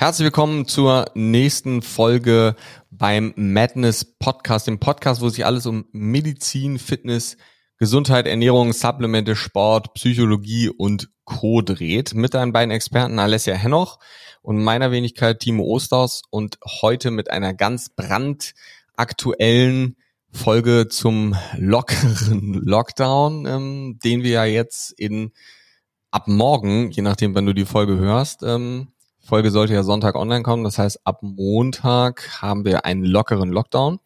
Herzlich willkommen zur nächsten Folge beim Madness Podcast, dem Podcast, wo sich alles um Medizin, Fitness, Gesundheit, Ernährung, Supplemente, Sport, Psychologie und Co. dreht. Mit deinen beiden Experten Alessia Hennoch und meiner Wenigkeit Timo Osters und heute mit einer ganz brandaktuellen Folge zum lockeren Lockdown, ähm, den wir ja jetzt in ab morgen, je nachdem, wann du die Folge hörst, ähm, Folge sollte ja Sonntag online kommen. Das heißt, ab Montag haben wir einen lockeren Lockdown.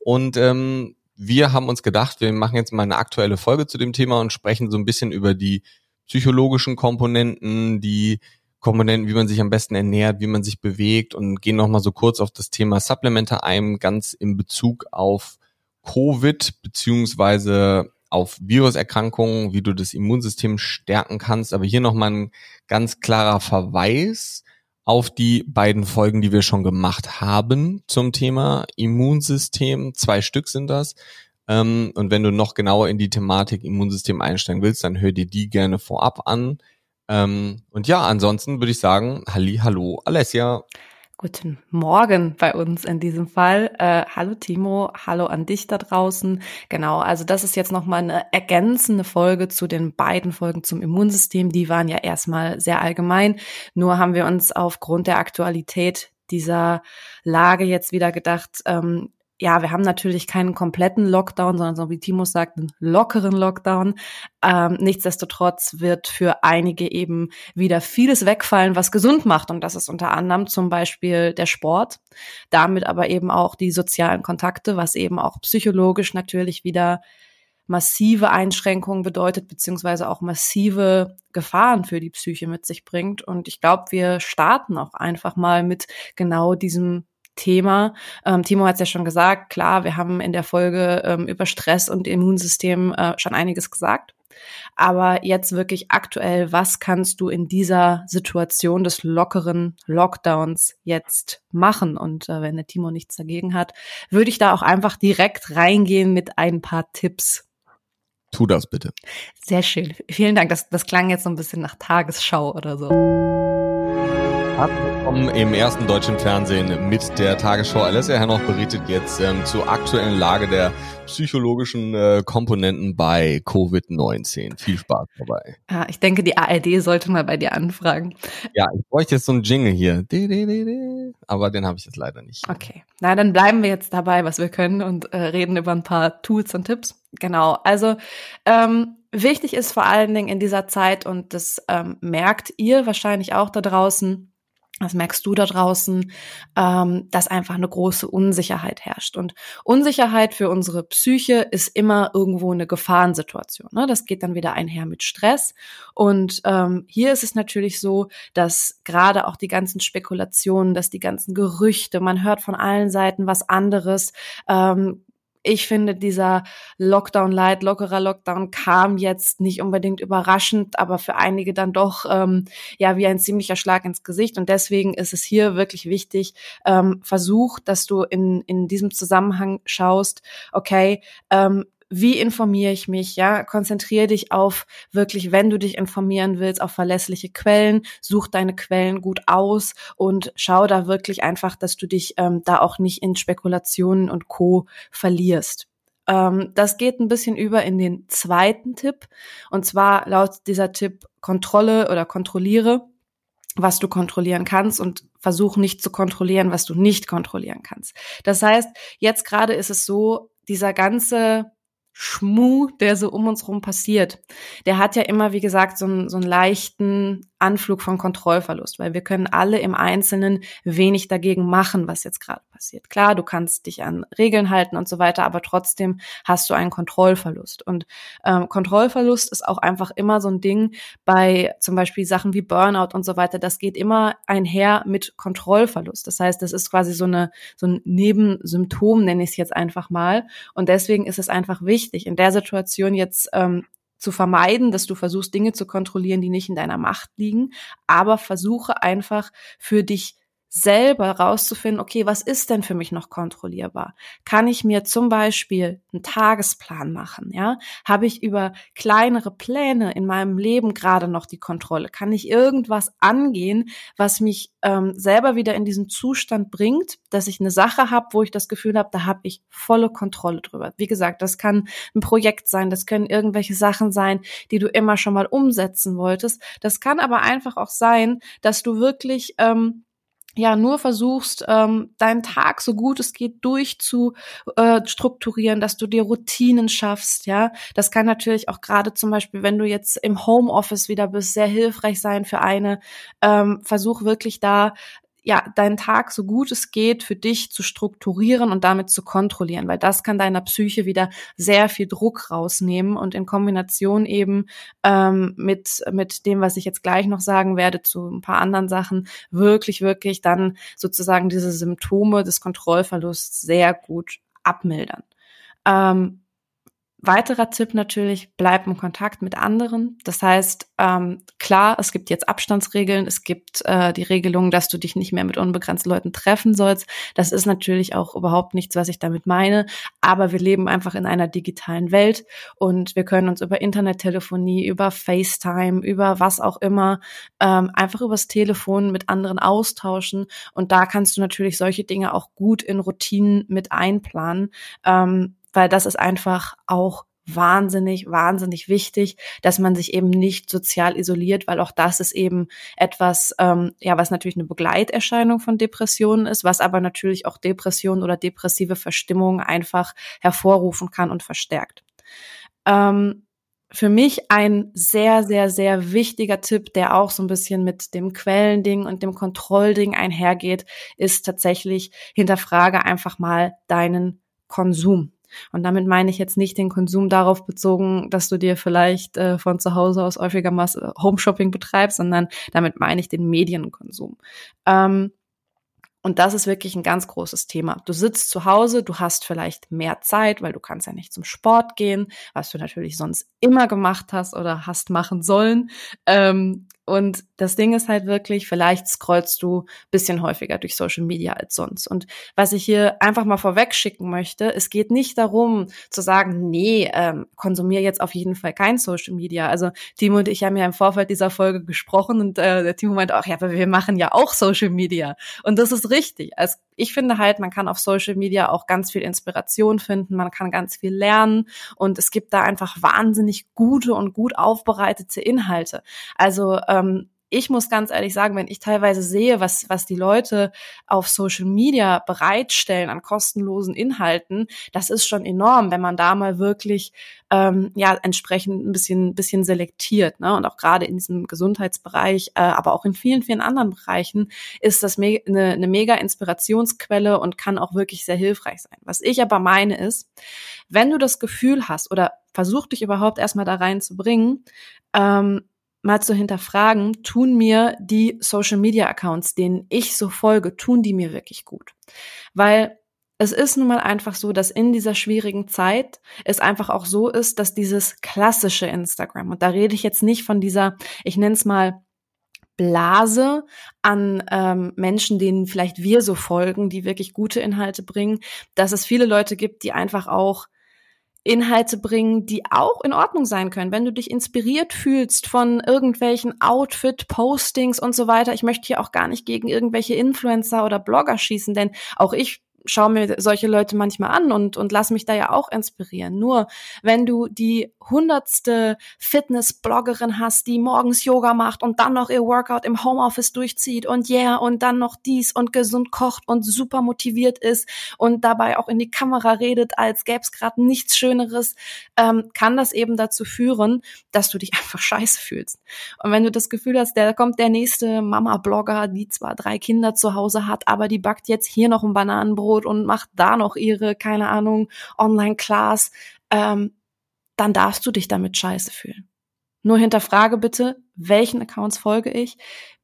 Und ähm, wir haben uns gedacht, wir machen jetzt mal eine aktuelle Folge zu dem Thema und sprechen so ein bisschen über die psychologischen Komponenten, die Komponenten, wie man sich am besten ernährt, wie man sich bewegt und gehen nochmal so kurz auf das Thema Supplemente ein, ganz in Bezug auf Covid beziehungsweise auf Viruserkrankungen, wie du das Immunsystem stärken kannst. Aber hier nochmal ein ganz klarer Verweis auf die beiden Folgen, die wir schon gemacht haben zum Thema Immunsystem. Zwei Stück sind das. Ähm, und wenn du noch genauer in die Thematik Immunsystem einsteigen willst, dann hör dir die gerne vorab an. Ähm, und ja, ansonsten würde ich sagen, Halli, hallo, Alessia. Guten Morgen bei uns in diesem Fall. Äh, hallo Timo, hallo an dich da draußen. Genau, also das ist jetzt nochmal eine ergänzende Folge zu den beiden Folgen zum Immunsystem. Die waren ja erstmal sehr allgemein. Nur haben wir uns aufgrund der Aktualität dieser Lage jetzt wieder gedacht, ähm, ja, wir haben natürlich keinen kompletten Lockdown, sondern so wie Timo sagt, einen lockeren Lockdown. Ähm, nichtsdestotrotz wird für einige eben wieder vieles wegfallen, was gesund macht. Und das ist unter anderem zum Beispiel der Sport, damit aber eben auch die sozialen Kontakte, was eben auch psychologisch natürlich wieder massive Einschränkungen bedeutet, beziehungsweise auch massive Gefahren für die Psyche mit sich bringt. Und ich glaube, wir starten auch einfach mal mit genau diesem Thema. Ähm, Timo hat es ja schon gesagt, klar, wir haben in der Folge ähm, über Stress und Immunsystem äh, schon einiges gesagt. Aber jetzt wirklich aktuell, was kannst du in dieser Situation des lockeren Lockdowns jetzt machen? Und äh, wenn der Timo nichts dagegen hat, würde ich da auch einfach direkt reingehen mit ein paar Tipps. Tu das bitte. Sehr schön. Vielen Dank. Das, das klang jetzt so ein bisschen nach Tagesschau oder so. Willkommen im ersten deutschen Fernsehen mit der Tagesschau. Alessia Herr noch berichtet jetzt ähm, zur aktuellen Lage der psychologischen äh, Komponenten bei Covid-19. Viel Spaß dabei. Ja, ich denke, die ARD sollte mal bei dir anfragen. Ja, ich bräuchte jetzt so einen Jingle hier. Aber den habe ich jetzt leider nicht. Okay. Na, dann bleiben wir jetzt dabei, was wir können und äh, reden über ein paar Tools und Tipps. Genau. Also ähm, wichtig ist vor allen Dingen in dieser Zeit, und das ähm, merkt ihr wahrscheinlich auch da draußen, das merkst du da draußen, ähm, dass einfach eine große Unsicherheit herrscht. Und Unsicherheit für unsere Psyche ist immer irgendwo eine Gefahrensituation. Ne? Das geht dann wieder einher mit Stress. Und ähm, hier ist es natürlich so, dass gerade auch die ganzen Spekulationen, dass die ganzen Gerüchte, man hört von allen Seiten was anderes, ähm, ich finde, dieser Lockdown Light, lockerer Lockdown kam jetzt nicht unbedingt überraschend, aber für einige dann doch ähm, ja wie ein ziemlicher Schlag ins Gesicht. Und deswegen ist es hier wirklich wichtig, ähm, versuch, dass du in, in diesem Zusammenhang schaust, okay, ähm, wie informiere ich mich, ja, konzentriere dich auf wirklich, wenn du dich informieren willst, auf verlässliche Quellen, such deine Quellen gut aus und schau da wirklich einfach, dass du dich ähm, da auch nicht in Spekulationen und Co. verlierst. Ähm, das geht ein bisschen über in den zweiten Tipp und zwar laut dieser Tipp Kontrolle oder kontrolliere was du kontrollieren kannst und versuch nicht zu kontrollieren, was du nicht kontrollieren kannst. Das heißt, jetzt gerade ist es so, dieser ganze Schmu, der so um uns rum passiert, der hat ja immer, wie gesagt, so einen, so einen leichten Anflug von Kontrollverlust, weil wir können alle im Einzelnen wenig dagegen machen, was jetzt gerade passiert. Klar, du kannst dich an Regeln halten und so weiter, aber trotzdem hast du einen Kontrollverlust. Und ähm, Kontrollverlust ist auch einfach immer so ein Ding bei zum Beispiel Sachen wie Burnout und so weiter. Das geht immer einher mit Kontrollverlust. Das heißt, das ist quasi so eine so ein Nebensymptom, nenne ich es jetzt einfach mal. Und deswegen ist es einfach wichtig, in der Situation jetzt ähm, zu vermeiden, dass du versuchst, Dinge zu kontrollieren, die nicht in deiner Macht liegen, aber versuche einfach für dich selber rauszufinden, okay, was ist denn für mich noch kontrollierbar? Kann ich mir zum Beispiel einen Tagesplan machen? Ja, habe ich über kleinere Pläne in meinem Leben gerade noch die Kontrolle? Kann ich irgendwas angehen, was mich ähm, selber wieder in diesen Zustand bringt, dass ich eine Sache habe, wo ich das Gefühl habe, da habe ich volle Kontrolle drüber. Wie gesagt, das kann ein Projekt sein, das können irgendwelche Sachen sein, die du immer schon mal umsetzen wolltest. Das kann aber einfach auch sein, dass du wirklich ähm, ja nur versuchst, ähm, deinen Tag so gut es geht durchzustrukturieren, äh, dass du dir Routinen schaffst, ja. Das kann natürlich auch gerade zum Beispiel, wenn du jetzt im Homeoffice wieder bist, sehr hilfreich sein für eine. Ähm, versuch wirklich da ja, deinen Tag so gut es geht für dich zu strukturieren und damit zu kontrollieren, weil das kann deiner Psyche wieder sehr viel Druck rausnehmen und in Kombination eben ähm, mit, mit dem, was ich jetzt gleich noch sagen werde zu ein paar anderen Sachen, wirklich, wirklich dann sozusagen diese Symptome des Kontrollverlusts sehr gut abmildern. Ähm, Weiterer Tipp natürlich, bleib im Kontakt mit anderen. Das heißt, ähm, klar, es gibt jetzt Abstandsregeln, es gibt äh, die Regelung, dass du dich nicht mehr mit unbegrenzten Leuten treffen sollst. Das ist natürlich auch überhaupt nichts, was ich damit meine. Aber wir leben einfach in einer digitalen Welt und wir können uns über Internettelefonie, über FaceTime, über was auch immer, ähm, einfach übers Telefon mit anderen austauschen. Und da kannst du natürlich solche Dinge auch gut in Routinen mit einplanen. Ähm, weil das ist einfach auch wahnsinnig, wahnsinnig wichtig, dass man sich eben nicht sozial isoliert, weil auch das ist eben etwas, ähm, ja, was natürlich eine Begleiterscheinung von Depressionen ist, was aber natürlich auch Depressionen oder depressive Verstimmungen einfach hervorrufen kann und verstärkt. Ähm, für mich ein sehr, sehr, sehr wichtiger Tipp, der auch so ein bisschen mit dem Quellending und dem Kontrollding einhergeht, ist tatsächlich hinterfrage einfach mal deinen Konsum. Und damit meine ich jetzt nicht den Konsum darauf bezogen, dass du dir vielleicht äh, von zu Hause aus häufiger Masse Home-Shopping betreibst, sondern damit meine ich den Medienkonsum. Ähm, und das ist wirklich ein ganz großes Thema. Du sitzt zu Hause, du hast vielleicht mehr Zeit, weil du kannst ja nicht zum Sport gehen, was du natürlich sonst immer gemacht hast oder hast machen sollen. Ähm, und das Ding ist halt wirklich, vielleicht scrollst du bisschen häufiger durch Social Media als sonst. Und was ich hier einfach mal vorweg schicken möchte, es geht nicht darum zu sagen, nee, ähm, konsumier jetzt auf jeden Fall kein Social Media. Also Timo und ich haben ja im Vorfeld dieser Folge gesprochen und äh, der Timo meinte auch, ja, aber wir machen ja auch Social Media. Und das ist richtig. Also ich finde halt, man kann auf Social Media auch ganz viel Inspiration finden, man kann ganz viel lernen und es gibt da einfach wahnsinnig gute und gut aufbereitete Inhalte. Also ähm, ich muss ganz ehrlich sagen, wenn ich teilweise sehe, was, was die Leute auf Social Media bereitstellen an kostenlosen Inhalten, das ist schon enorm, wenn man da mal wirklich ähm, ja entsprechend ein bisschen, bisschen selektiert. Ne? Und auch gerade in diesem Gesundheitsbereich, äh, aber auch in vielen, vielen anderen Bereichen ist das me eine, eine mega Inspirationsquelle und kann auch wirklich sehr hilfreich sein. Was ich aber meine ist, wenn du das Gefühl hast oder versuch dich überhaupt erstmal da reinzubringen, ähm, mal zu hinterfragen, tun mir die Social Media Accounts, denen ich so folge, tun die mir wirklich gut? Weil es ist nun mal einfach so, dass in dieser schwierigen Zeit es einfach auch so ist, dass dieses klassische Instagram, und da rede ich jetzt nicht von dieser, ich nenne es mal Blase an ähm, Menschen, denen vielleicht wir so folgen, die wirklich gute Inhalte bringen, dass es viele Leute gibt, die einfach auch Inhalte bringen, die auch in Ordnung sein können. Wenn du dich inspiriert fühlst von irgendwelchen Outfit-Postings und so weiter. Ich möchte hier auch gar nicht gegen irgendwelche Influencer oder Blogger schießen, denn auch ich schaue mir solche Leute manchmal an und, und lass mich da ja auch inspirieren. Nur wenn du die hundertste Fitness-Bloggerin hast, die morgens Yoga macht und dann noch ihr Workout im Homeoffice durchzieht und yeah und dann noch dies und gesund kocht und super motiviert ist und dabei auch in die Kamera redet, als gäbe es gerade nichts Schöneres, ähm, kann das eben dazu führen, dass du dich einfach scheiße fühlst. Und wenn du das Gefühl hast, da kommt der nächste Mama-Blogger, die zwar drei Kinder zu Hause hat, aber die backt jetzt hier noch ein Bananenbrot und macht da noch ihre, keine Ahnung, Online-Class, ähm, dann darfst du dich damit scheiße fühlen. Nur hinterfrage bitte, welchen Accounts folge ich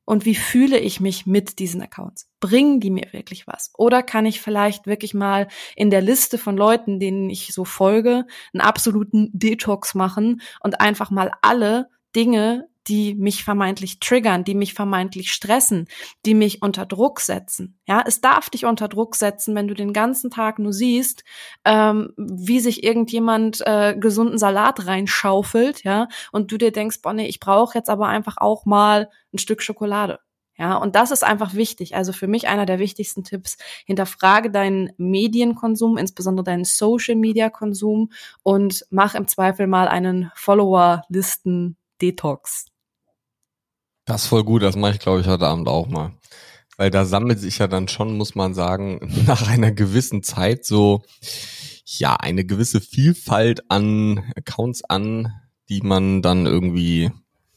und wie fühle ich mich mit diesen Accounts? Bringen die mir wirklich was? Oder kann ich vielleicht wirklich mal in der Liste von Leuten, denen ich so folge, einen absoluten Detox machen und einfach mal alle Dinge, die mich vermeintlich triggern, die mich vermeintlich stressen, die mich unter Druck setzen. Ja, es darf dich unter Druck setzen, wenn du den ganzen Tag nur siehst, ähm, wie sich irgendjemand äh, gesunden Salat reinschaufelt, ja, und du dir denkst, boah, nee, ich brauche jetzt aber einfach auch mal ein Stück Schokolade. Ja, und das ist einfach wichtig. Also für mich einer der wichtigsten Tipps. Hinterfrage deinen Medienkonsum, insbesondere deinen Social Media Konsum und mach im Zweifel mal einen Follower-Listen Detox. Das ist voll gut, das mache ich glaube ich heute Abend auch mal. Weil da sammelt sich ja dann schon, muss man sagen, nach einer gewissen Zeit so, ja, eine gewisse Vielfalt an Accounts an, die man dann irgendwie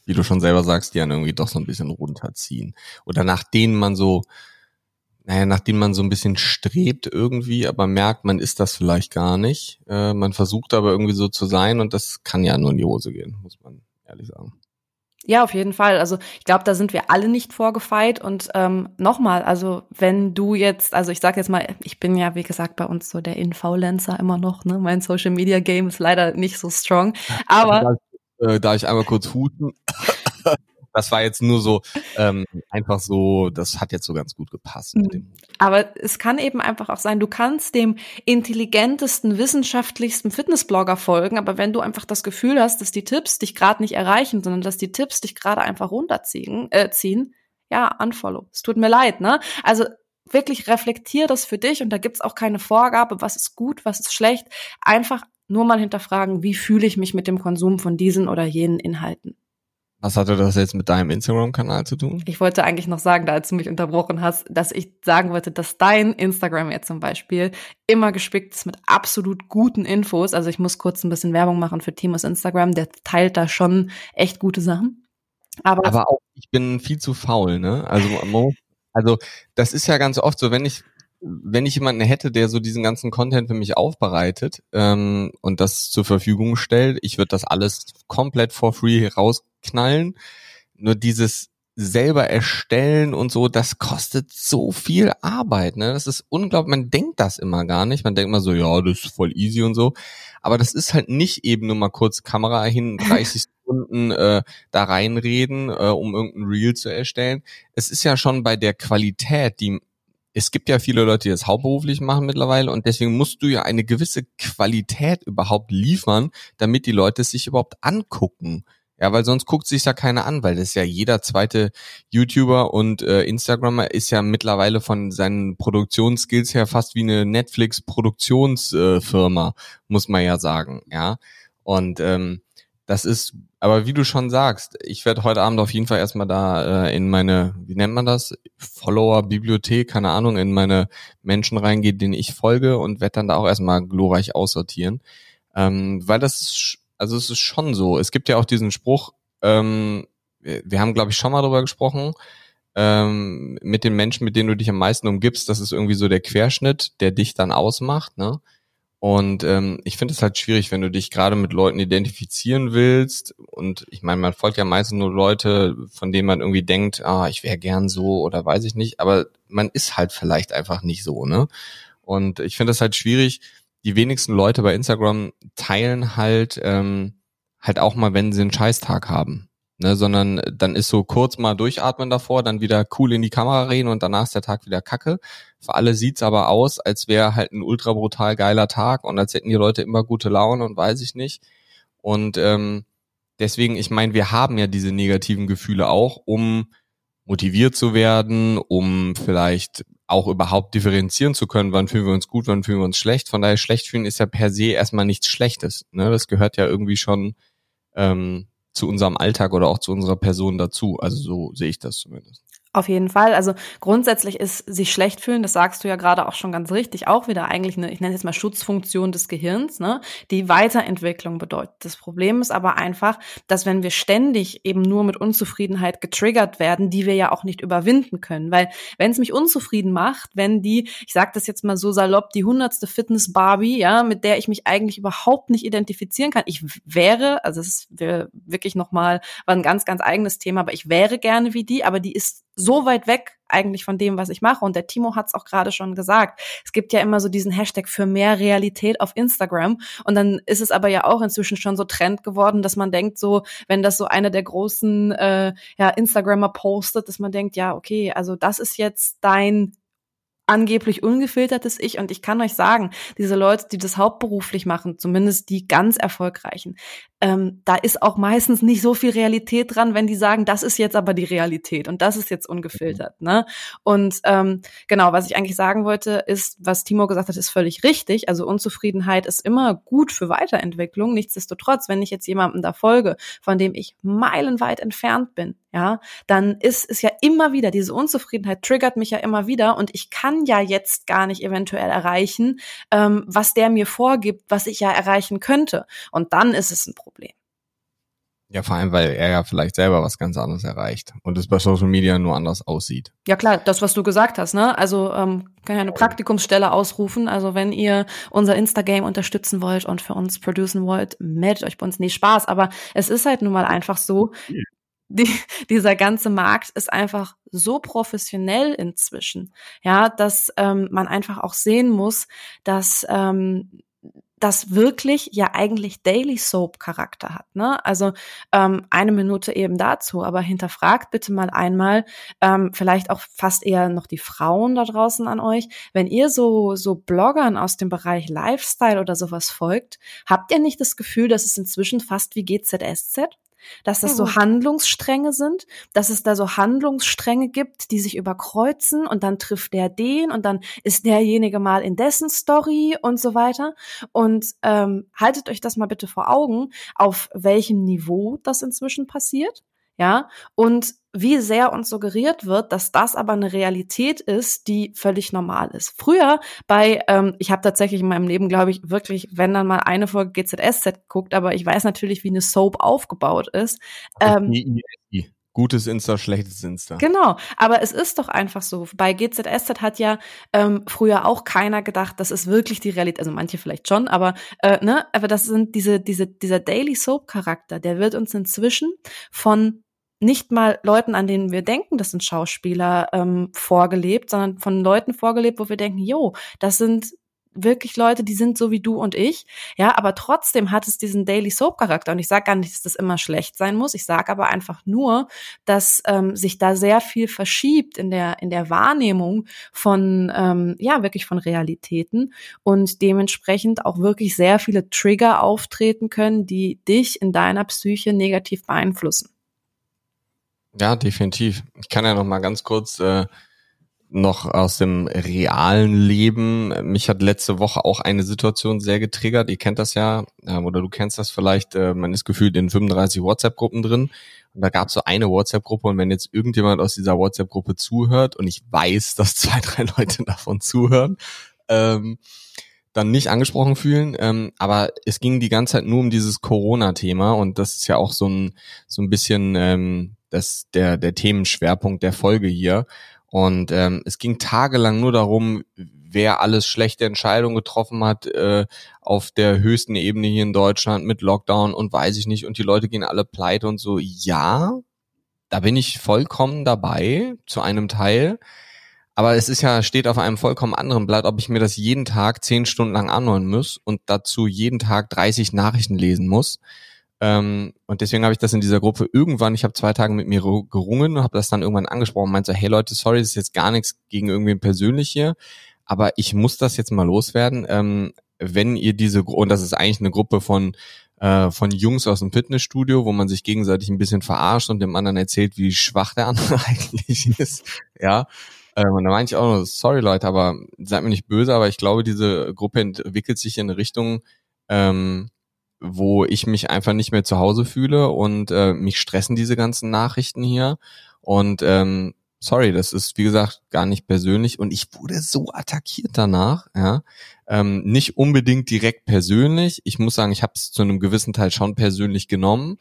wie du schon selber sagst, die dann irgendwie doch so ein bisschen runterziehen. Oder nach denen man so, naja, nach denen man so ein bisschen strebt irgendwie, aber merkt, man ist das vielleicht gar nicht. Äh, man versucht aber irgendwie so zu sein und das kann ja nur in die Hose gehen, muss man ehrlich sagen. Ja, auf jeden Fall. Also ich glaube, da sind wir alle nicht vorgefeit. Und ähm, nochmal, also wenn du jetzt, also ich sage jetzt mal, ich bin ja, wie gesagt, bei uns so der Influencer immer noch, ne? Mein Social Media Game ist leider nicht so strong. Aber äh, da ich einmal kurz husten. das war jetzt nur so ähm, einfach so, das hat jetzt so ganz gut gepasst. Dem Aber es kann eben einfach auch sein, du kannst dem intelligentesten, wissenschaftlichsten Fitnessblogger folgen, aber wenn du einfach das Gefühl hast, dass die Tipps dich gerade nicht erreichen, sondern dass die Tipps dich gerade einfach runterziehen, äh, ziehen, ja, unfollow. Es tut mir leid, ne? Also wirklich reflektier das für dich und da gibt's auch keine Vorgabe, was ist gut, was ist schlecht. Einfach nur mal hinterfragen, wie fühle ich mich mit dem Konsum von diesen oder jenen Inhalten. Was hatte das jetzt mit deinem Instagram-Kanal zu tun? Ich wollte eigentlich noch sagen, da du mich unterbrochen hast, dass ich sagen wollte, dass dein Instagram jetzt zum Beispiel immer gespickt ist mit absolut guten Infos. Also ich muss kurz ein bisschen Werbung machen für Timos Instagram, der teilt da schon echt gute Sachen. Aber, Aber auch, ich bin viel zu faul, ne? Also, also das ist ja ganz oft so, wenn ich wenn ich jemanden hätte, der so diesen ganzen Content für mich aufbereitet ähm, und das zur Verfügung stellt, ich würde das alles komplett for free rausknallen. Nur dieses selber erstellen und so, das kostet so viel Arbeit. Ne? Das ist unglaublich. Man denkt das immer gar nicht. Man denkt immer so, ja, das ist voll easy und so. Aber das ist halt nicht eben nur mal kurz Kamera hin, 30 Sekunden äh, da reinreden, äh, um irgendein Reel zu erstellen. Es ist ja schon bei der Qualität, die es gibt ja viele Leute, die das hauptberuflich machen mittlerweile und deswegen musst du ja eine gewisse Qualität überhaupt liefern, damit die Leute es sich überhaupt angucken. Ja, weil sonst guckt sich ja keiner an, weil das ja jeder zweite YouTuber und äh, Instagrammer ist ja mittlerweile von seinen Produktionsskills her fast wie eine Netflix-Produktionsfirma, äh, muss man ja sagen, ja. Und ähm, das ist, aber wie du schon sagst, ich werde heute Abend auf jeden Fall erstmal da äh, in meine, wie nennt man das, Follower-Bibliothek, keine Ahnung, in meine Menschen reingehen, denen ich folge und werde dann da auch erstmal glorreich aussortieren. Ähm, weil das ist, also es ist schon so. Es gibt ja auch diesen Spruch, ähm, wir, haben, glaube ich, schon mal drüber gesprochen, ähm, mit den Menschen, mit denen du dich am meisten umgibst, das ist irgendwie so der Querschnitt, der dich dann ausmacht, ne? Und ähm, ich finde es halt schwierig, wenn du dich gerade mit Leuten identifizieren willst. Und ich meine, man folgt ja meistens nur Leute, von denen man irgendwie denkt, ah, ich wäre gern so oder weiß ich nicht. Aber man ist halt vielleicht einfach nicht so, ne? Und ich finde es halt schwierig. Die wenigsten Leute bei Instagram teilen halt ähm, halt auch mal, wenn sie einen Scheißtag haben ne, sondern dann ist so kurz mal durchatmen davor, dann wieder cool in die Kamera reden und danach ist der Tag wieder kacke. Für alle sieht's aber aus, als wäre halt ein ultra brutal geiler Tag und als hätten die Leute immer gute Laune und weiß ich nicht. Und ähm, deswegen, ich meine, wir haben ja diese negativen Gefühle auch, um motiviert zu werden, um vielleicht auch überhaupt differenzieren zu können, wann fühlen wir uns gut, wann fühlen wir uns schlecht. Von daher schlecht fühlen ist ja per se erstmal nichts Schlechtes. Ne? Das gehört ja irgendwie schon ähm, zu unserem Alltag oder auch zu unserer Person dazu. Also so sehe ich das zumindest. Auf jeden Fall. Also grundsätzlich ist sich schlecht fühlen, das sagst du ja gerade auch schon ganz richtig, auch wieder eigentlich eine, ich nenne es jetzt mal Schutzfunktion des Gehirns, ne, die Weiterentwicklung bedeutet. Das Problem ist aber einfach, dass wenn wir ständig eben nur mit Unzufriedenheit getriggert werden, die wir ja auch nicht überwinden können. Weil wenn es mich unzufrieden macht, wenn die, ich sage das jetzt mal so salopp, die hundertste Fitness-Barbie, ja, mit der ich mich eigentlich überhaupt nicht identifizieren kann, ich wäre, also es ist wirklich nochmal, war ein ganz, ganz eigenes Thema, aber ich wäre gerne wie die, aber die ist so weit weg eigentlich von dem, was ich mache. Und der Timo hat es auch gerade schon gesagt. Es gibt ja immer so diesen Hashtag für mehr Realität auf Instagram. Und dann ist es aber ja auch inzwischen schon so Trend geworden, dass man denkt, so, wenn das so einer der großen äh, ja, Instagrammer postet, dass man denkt, ja, okay, also das ist jetzt dein angeblich ungefiltertes Ich. Und ich kann euch sagen, diese Leute, die das hauptberuflich machen, zumindest die ganz erfolgreichen, ähm, da ist auch meistens nicht so viel Realität dran, wenn die sagen, das ist jetzt aber die Realität und das ist jetzt ungefiltert. Ne? Und ähm, genau, was ich eigentlich sagen wollte, ist, was Timo gesagt hat, ist völlig richtig. Also Unzufriedenheit ist immer gut für Weiterentwicklung. Nichtsdestotrotz, wenn ich jetzt jemandem da folge, von dem ich meilenweit entfernt bin, ja, dann ist es ja immer wieder, diese Unzufriedenheit triggert mich ja immer wieder und ich kann ja jetzt gar nicht eventuell erreichen, ähm, was der mir vorgibt, was ich ja erreichen könnte. Und dann ist es ein Problem. Ja, vor allem, weil er ja vielleicht selber was ganz anderes erreicht und es bei Social Media nur anders aussieht. Ja klar, das, was du gesagt hast, ne? Also ähm, kann ja eine Praktikumsstelle ausrufen. Also wenn ihr unser Instagame unterstützen wollt und für uns producen wollt, meldet euch bei uns. Nee, Spaß, aber es ist halt nun mal einfach so, die, dieser ganze Markt ist einfach so professionell inzwischen, ja, dass ähm, man einfach auch sehen muss, dass ähm, das wirklich ja eigentlich Daily Soap Charakter hat. Ne? Also ähm, eine Minute eben dazu, aber hinterfragt bitte mal einmal, ähm, vielleicht auch fast eher noch die Frauen da draußen an euch, wenn ihr so so Bloggern aus dem Bereich Lifestyle oder sowas folgt, habt ihr nicht das Gefühl, dass es inzwischen fast wie GZSZ? Dass das so Handlungsstränge sind, dass es da so Handlungsstränge gibt, die sich überkreuzen und dann trifft der den und dann ist derjenige mal in dessen Story und so weiter. Und ähm, haltet euch das mal bitte vor Augen, auf welchem Niveau das inzwischen passiert ja, und wie sehr uns suggeriert wird, dass das aber eine Realität ist, die völlig normal ist. Früher bei, ähm, ich habe tatsächlich in meinem Leben, glaube ich, wirklich, wenn dann mal eine Folge GZSZ guckt, aber ich weiß natürlich, wie eine Soap aufgebaut ist. Ähm, Gutes Insta, schlechtes Insta. Genau, aber es ist doch einfach so. Bei GZSZ hat ja ähm, früher auch keiner gedacht, das ist wirklich die Realität. Also manche vielleicht schon, aber äh, ne, aber das sind diese diese dieser Daily Soap Charakter. Der wird uns inzwischen von nicht mal Leuten, an denen wir denken, das sind Schauspieler, ähm, vorgelebt, sondern von Leuten vorgelebt, wo wir denken, jo, das sind wirklich Leute, die sind so wie du und ich, ja, aber trotzdem hat es diesen Daily Soap Charakter und ich sage gar nicht, dass das immer schlecht sein muss. Ich sage aber einfach nur, dass ähm, sich da sehr viel verschiebt in der in der Wahrnehmung von ähm, ja wirklich von Realitäten und dementsprechend auch wirklich sehr viele Trigger auftreten können, die dich in deiner Psyche negativ beeinflussen. Ja, definitiv. Ich kann ja noch mal ganz kurz äh, noch aus dem realen Leben. Mich hat letzte Woche auch eine Situation sehr getriggert. Ihr kennt das ja, äh, oder du kennst das vielleicht. Äh, man ist gefühlt in 35 WhatsApp-Gruppen drin. Und da gab es so eine WhatsApp-Gruppe und wenn jetzt irgendjemand aus dieser WhatsApp-Gruppe zuhört und ich weiß, dass zwei, drei Leute davon zuhören, ähm, dann nicht angesprochen fühlen. Ähm, aber es ging die ganze Zeit nur um dieses Corona-Thema und das ist ja auch so ein so ein bisschen ähm, das der der Themenschwerpunkt der Folge hier. Und ähm, es ging tagelang nur darum, wer alles schlechte Entscheidungen getroffen hat äh, auf der höchsten Ebene hier in Deutschland mit Lockdown und weiß ich nicht. Und die Leute gehen alle pleite und so. Ja, da bin ich vollkommen dabei zu einem Teil. Aber es ist ja, steht auf einem vollkommen anderen Blatt, ob ich mir das jeden Tag zehn Stunden lang anhören muss und dazu jeden Tag 30 Nachrichten lesen muss. Ähm, und deswegen habe ich das in dieser Gruppe irgendwann, ich habe zwei Tage mit mir gerungen und habe das dann irgendwann angesprochen und meinte so, hey Leute, sorry, das ist jetzt gar nichts gegen irgendwen persönlich hier, aber ich muss das jetzt mal loswerden. Ähm, wenn ihr diese, und das ist eigentlich eine Gruppe von äh, von Jungs aus dem Fitnessstudio, wo man sich gegenseitig ein bisschen verarscht und dem anderen erzählt, wie schwach der andere eigentlich ist. Ja, ähm, und da meine ich auch nur, sorry Leute, aber seid mir nicht böse, aber ich glaube, diese Gruppe entwickelt sich in eine Richtung, ähm, wo ich mich einfach nicht mehr zu Hause fühle und äh, mich stressen diese ganzen Nachrichten hier. Und ähm, sorry, das ist wie gesagt gar nicht persönlich und ich wurde so attackiert danach, ja. Ähm, nicht unbedingt direkt persönlich. Ich muss sagen, ich habe es zu einem gewissen Teil schon persönlich genommen.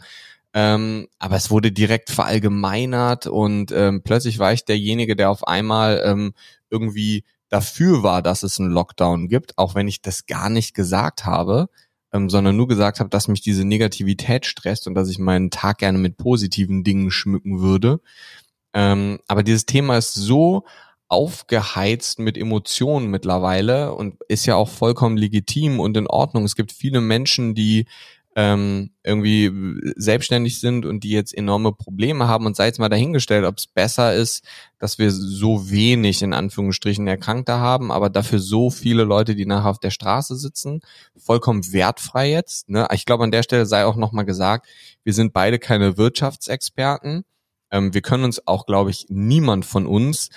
Ähm, aber es wurde direkt verallgemeinert und ähm, plötzlich war ich derjenige, der auf einmal ähm, irgendwie dafür war, dass es einen Lockdown gibt, auch wenn ich das gar nicht gesagt habe ähm, sondern nur gesagt habe, dass mich diese Negativität stresst und dass ich meinen Tag gerne mit positiven Dingen schmücken würde. Ähm, aber dieses Thema ist so aufgeheizt mit Emotionen mittlerweile und ist ja auch vollkommen legitim und in Ordnung. Es gibt viele Menschen, die ähm, irgendwie selbstständig sind und die jetzt enorme Probleme haben und sei jetzt mal dahingestellt, ob es besser ist, dass wir so wenig in Anführungsstrichen Erkrankte haben, aber dafür so viele Leute, die nachher auf der Straße sitzen, vollkommen wertfrei jetzt. Ne? Ich glaube, an der Stelle sei auch nochmal gesagt, wir sind beide keine Wirtschaftsexperten. Ähm, wir können uns auch, glaube ich, niemand von uns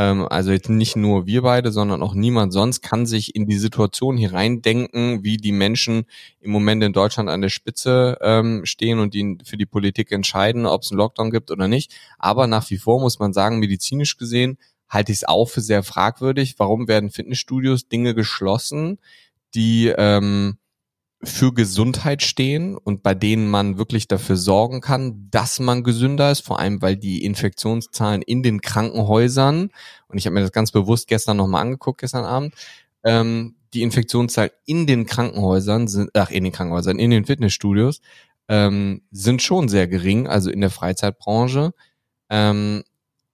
also jetzt nicht nur wir beide, sondern auch niemand sonst kann sich in die Situation hereindenken, wie die Menschen im Moment in Deutschland an der Spitze ähm, stehen und die für die Politik entscheiden, ob es einen Lockdown gibt oder nicht. Aber nach wie vor muss man sagen, medizinisch gesehen halte ich es auch für sehr fragwürdig. Warum werden Fitnessstudios Dinge geschlossen, die ähm, für Gesundheit stehen und bei denen man wirklich dafür sorgen kann, dass man gesünder ist, vor allem weil die Infektionszahlen in den Krankenhäusern, und ich habe mir das ganz bewusst gestern nochmal angeguckt, gestern Abend, ähm, die Infektionszahl in den Krankenhäusern sind, ach, in den Krankenhäusern, in den Fitnessstudios, ähm, sind schon sehr gering, also in der Freizeitbranche. Ähm,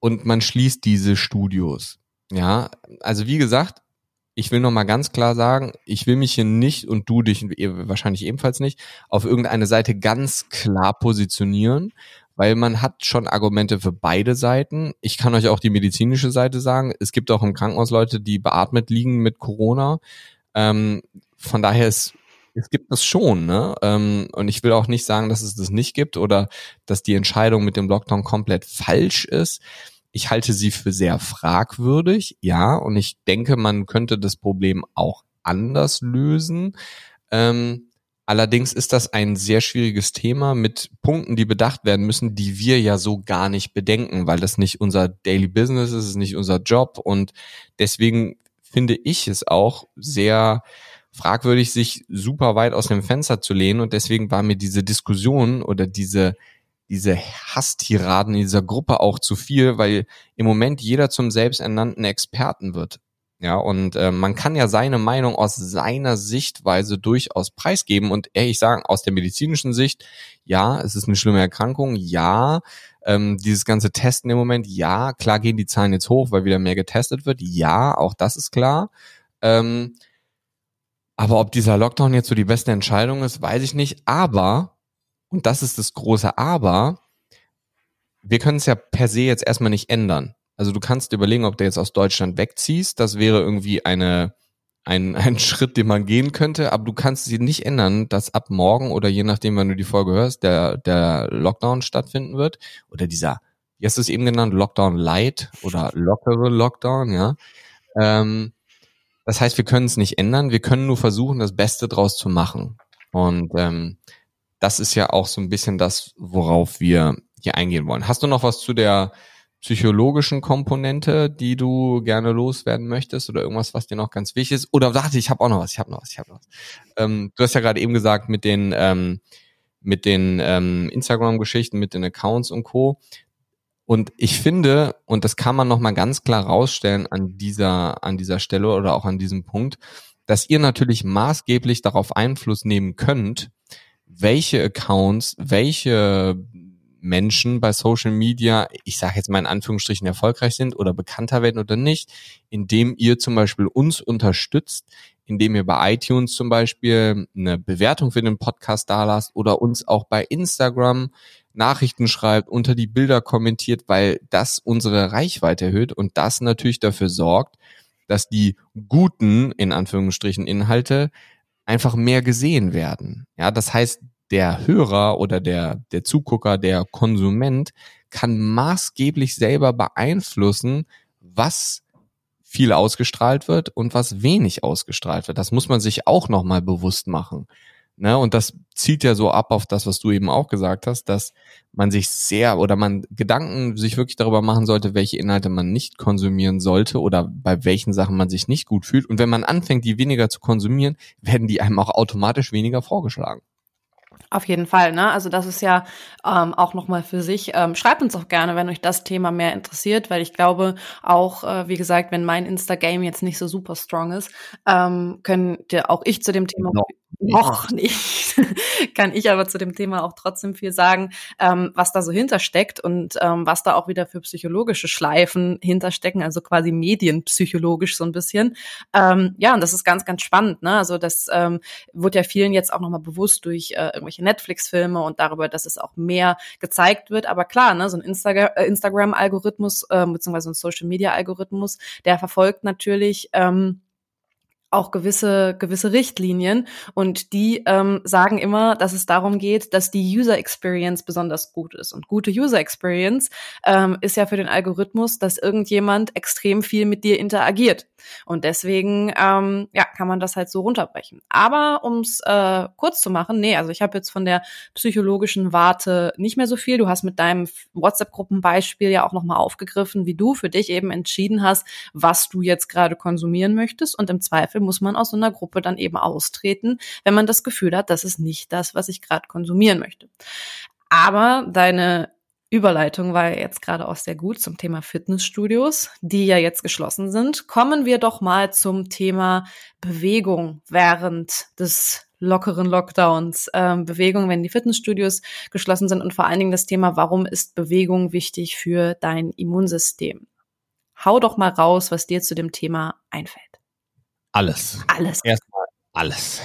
und man schließt diese Studios. Ja, also wie gesagt, ich will noch mal ganz klar sagen, ich will mich hier nicht und du dich wahrscheinlich ebenfalls nicht auf irgendeine Seite ganz klar positionieren, weil man hat schon Argumente für beide Seiten. Ich kann euch auch die medizinische Seite sagen. Es gibt auch im Krankenhaus Leute, die beatmet liegen mit Corona. Ähm, von daher ist es gibt es schon, ne? Ähm, und ich will auch nicht sagen, dass es das nicht gibt oder dass die Entscheidung mit dem Lockdown komplett falsch ist. Ich halte sie für sehr fragwürdig, ja, und ich denke, man könnte das Problem auch anders lösen. Ähm, allerdings ist das ein sehr schwieriges Thema mit Punkten, die bedacht werden müssen, die wir ja so gar nicht bedenken, weil das nicht unser Daily Business ist, ist nicht unser Job und deswegen finde ich es auch sehr fragwürdig, sich super weit aus dem Fenster zu lehnen und deswegen war mir diese Diskussion oder diese diese Hasstiraden in dieser Gruppe auch zu viel, weil im Moment jeder zum selbsternannten Experten wird. Ja, und äh, man kann ja seine Meinung aus seiner Sichtweise durchaus preisgeben und ehrlich sagen, aus der medizinischen Sicht, ja, es ist eine schlimme Erkrankung, ja, ähm, dieses ganze Testen im Moment, ja, klar gehen die Zahlen jetzt hoch, weil wieder mehr getestet wird, ja, auch das ist klar. Ähm, aber ob dieser Lockdown jetzt so die beste Entscheidung ist, weiß ich nicht. Aber und das ist das große Aber, wir können es ja per se jetzt erstmal nicht ändern. Also du kannst überlegen, ob du jetzt aus Deutschland wegziehst. Das wäre irgendwie eine, ein, ein Schritt, den man gehen könnte, aber du kannst sie nicht ändern, dass ab morgen oder je nachdem, wann du die Folge hörst, der, der Lockdown stattfinden wird. Oder dieser, wie hast du es eben genannt, Lockdown Light oder lockere Lockdown, ja. Ähm, das heißt, wir können es nicht ändern, wir können nur versuchen, das Beste draus zu machen. Und ähm, das ist ja auch so ein bisschen das, worauf wir hier eingehen wollen. Hast du noch was zu der psychologischen Komponente, die du gerne loswerden möchtest oder irgendwas, was dir noch ganz wichtig ist? Oder dachte ich habe auch noch was, ich habe noch was, ich habe noch was. Ähm, du hast ja gerade eben gesagt mit den ähm, mit den ähm, Instagram-Geschichten, mit den Accounts und Co. Und ich finde, und das kann man nochmal ganz klar rausstellen an dieser, an dieser Stelle oder auch an diesem Punkt, dass ihr natürlich maßgeblich darauf Einfluss nehmen könnt, welche Accounts, welche Menschen bei Social Media, ich sage jetzt mal in Anführungsstrichen, erfolgreich sind oder bekannter werden oder nicht, indem ihr zum Beispiel uns unterstützt, indem ihr bei iTunes zum Beispiel eine Bewertung für den Podcast dalasst oder uns auch bei Instagram Nachrichten schreibt, unter die Bilder kommentiert, weil das unsere Reichweite erhöht und das natürlich dafür sorgt, dass die guten, in Anführungsstrichen, Inhalte einfach mehr gesehen werden. Ja, das heißt, der Hörer oder der, der Zugucker, der Konsument kann maßgeblich selber beeinflussen, was viel ausgestrahlt wird und was wenig ausgestrahlt wird. Das muss man sich auch nochmal bewusst machen. Ne? Und das zielt ja so ab auf das, was du eben auch gesagt hast, dass man sich sehr oder man Gedanken sich wirklich darüber machen sollte, welche Inhalte man nicht konsumieren sollte oder bei welchen Sachen man sich nicht gut fühlt. Und wenn man anfängt, die weniger zu konsumieren, werden die einem auch automatisch weniger vorgeschlagen. Auf jeden Fall, ne? Also das ist ja ähm, auch nochmal für sich. Ähm, schreibt uns auch gerne, wenn euch das Thema mehr interessiert, weil ich glaube auch, äh, wie gesagt, wenn mein Insta-Game jetzt nicht so super strong ist, ähm, könnt ihr auch ich zu dem Thema no. noch nicht, kann ich aber zu dem Thema auch trotzdem viel sagen, ähm, was da so hintersteckt und ähm, was da auch wieder für psychologische Schleifen hinterstecken, also quasi medienpsychologisch so ein bisschen. Ähm, ja, und das ist ganz, ganz spannend, ne? Also das ähm, wird ja vielen jetzt auch nochmal bewusst durch äh, irgendwelche Netflix-Filme und darüber, dass es auch mehr gezeigt wird. Aber klar, ne, so ein Insta äh, Instagram-Algorithmus äh, beziehungsweise ein Social-Media-Algorithmus, der verfolgt natürlich ähm, auch gewisse gewisse Richtlinien und die ähm, sagen immer, dass es darum geht, dass die User Experience besonders gut ist und gute User Experience ähm, ist ja für den Algorithmus, dass irgendjemand extrem viel mit dir interagiert und deswegen ähm, ja kann man das halt so runterbrechen. Aber ums äh, kurz zu machen, nee, also ich habe jetzt von der psychologischen Warte nicht mehr so viel. Du hast mit deinem WhatsApp-Gruppenbeispiel ja auch noch mal aufgegriffen, wie du für dich eben entschieden hast, was du jetzt gerade konsumieren möchtest und im Zweifel muss man aus so einer Gruppe dann eben austreten, wenn man das Gefühl hat, das ist nicht das, was ich gerade konsumieren möchte. Aber deine Überleitung war ja jetzt gerade auch sehr gut zum Thema Fitnessstudios, die ja jetzt geschlossen sind. Kommen wir doch mal zum Thema Bewegung während des lockeren Lockdowns. Ähm, Bewegung, wenn die Fitnessstudios geschlossen sind und vor allen Dingen das Thema, warum ist Bewegung wichtig für dein Immunsystem? Hau doch mal raus, was dir zu dem Thema einfällt. Alles. Alles. Erstmal alles.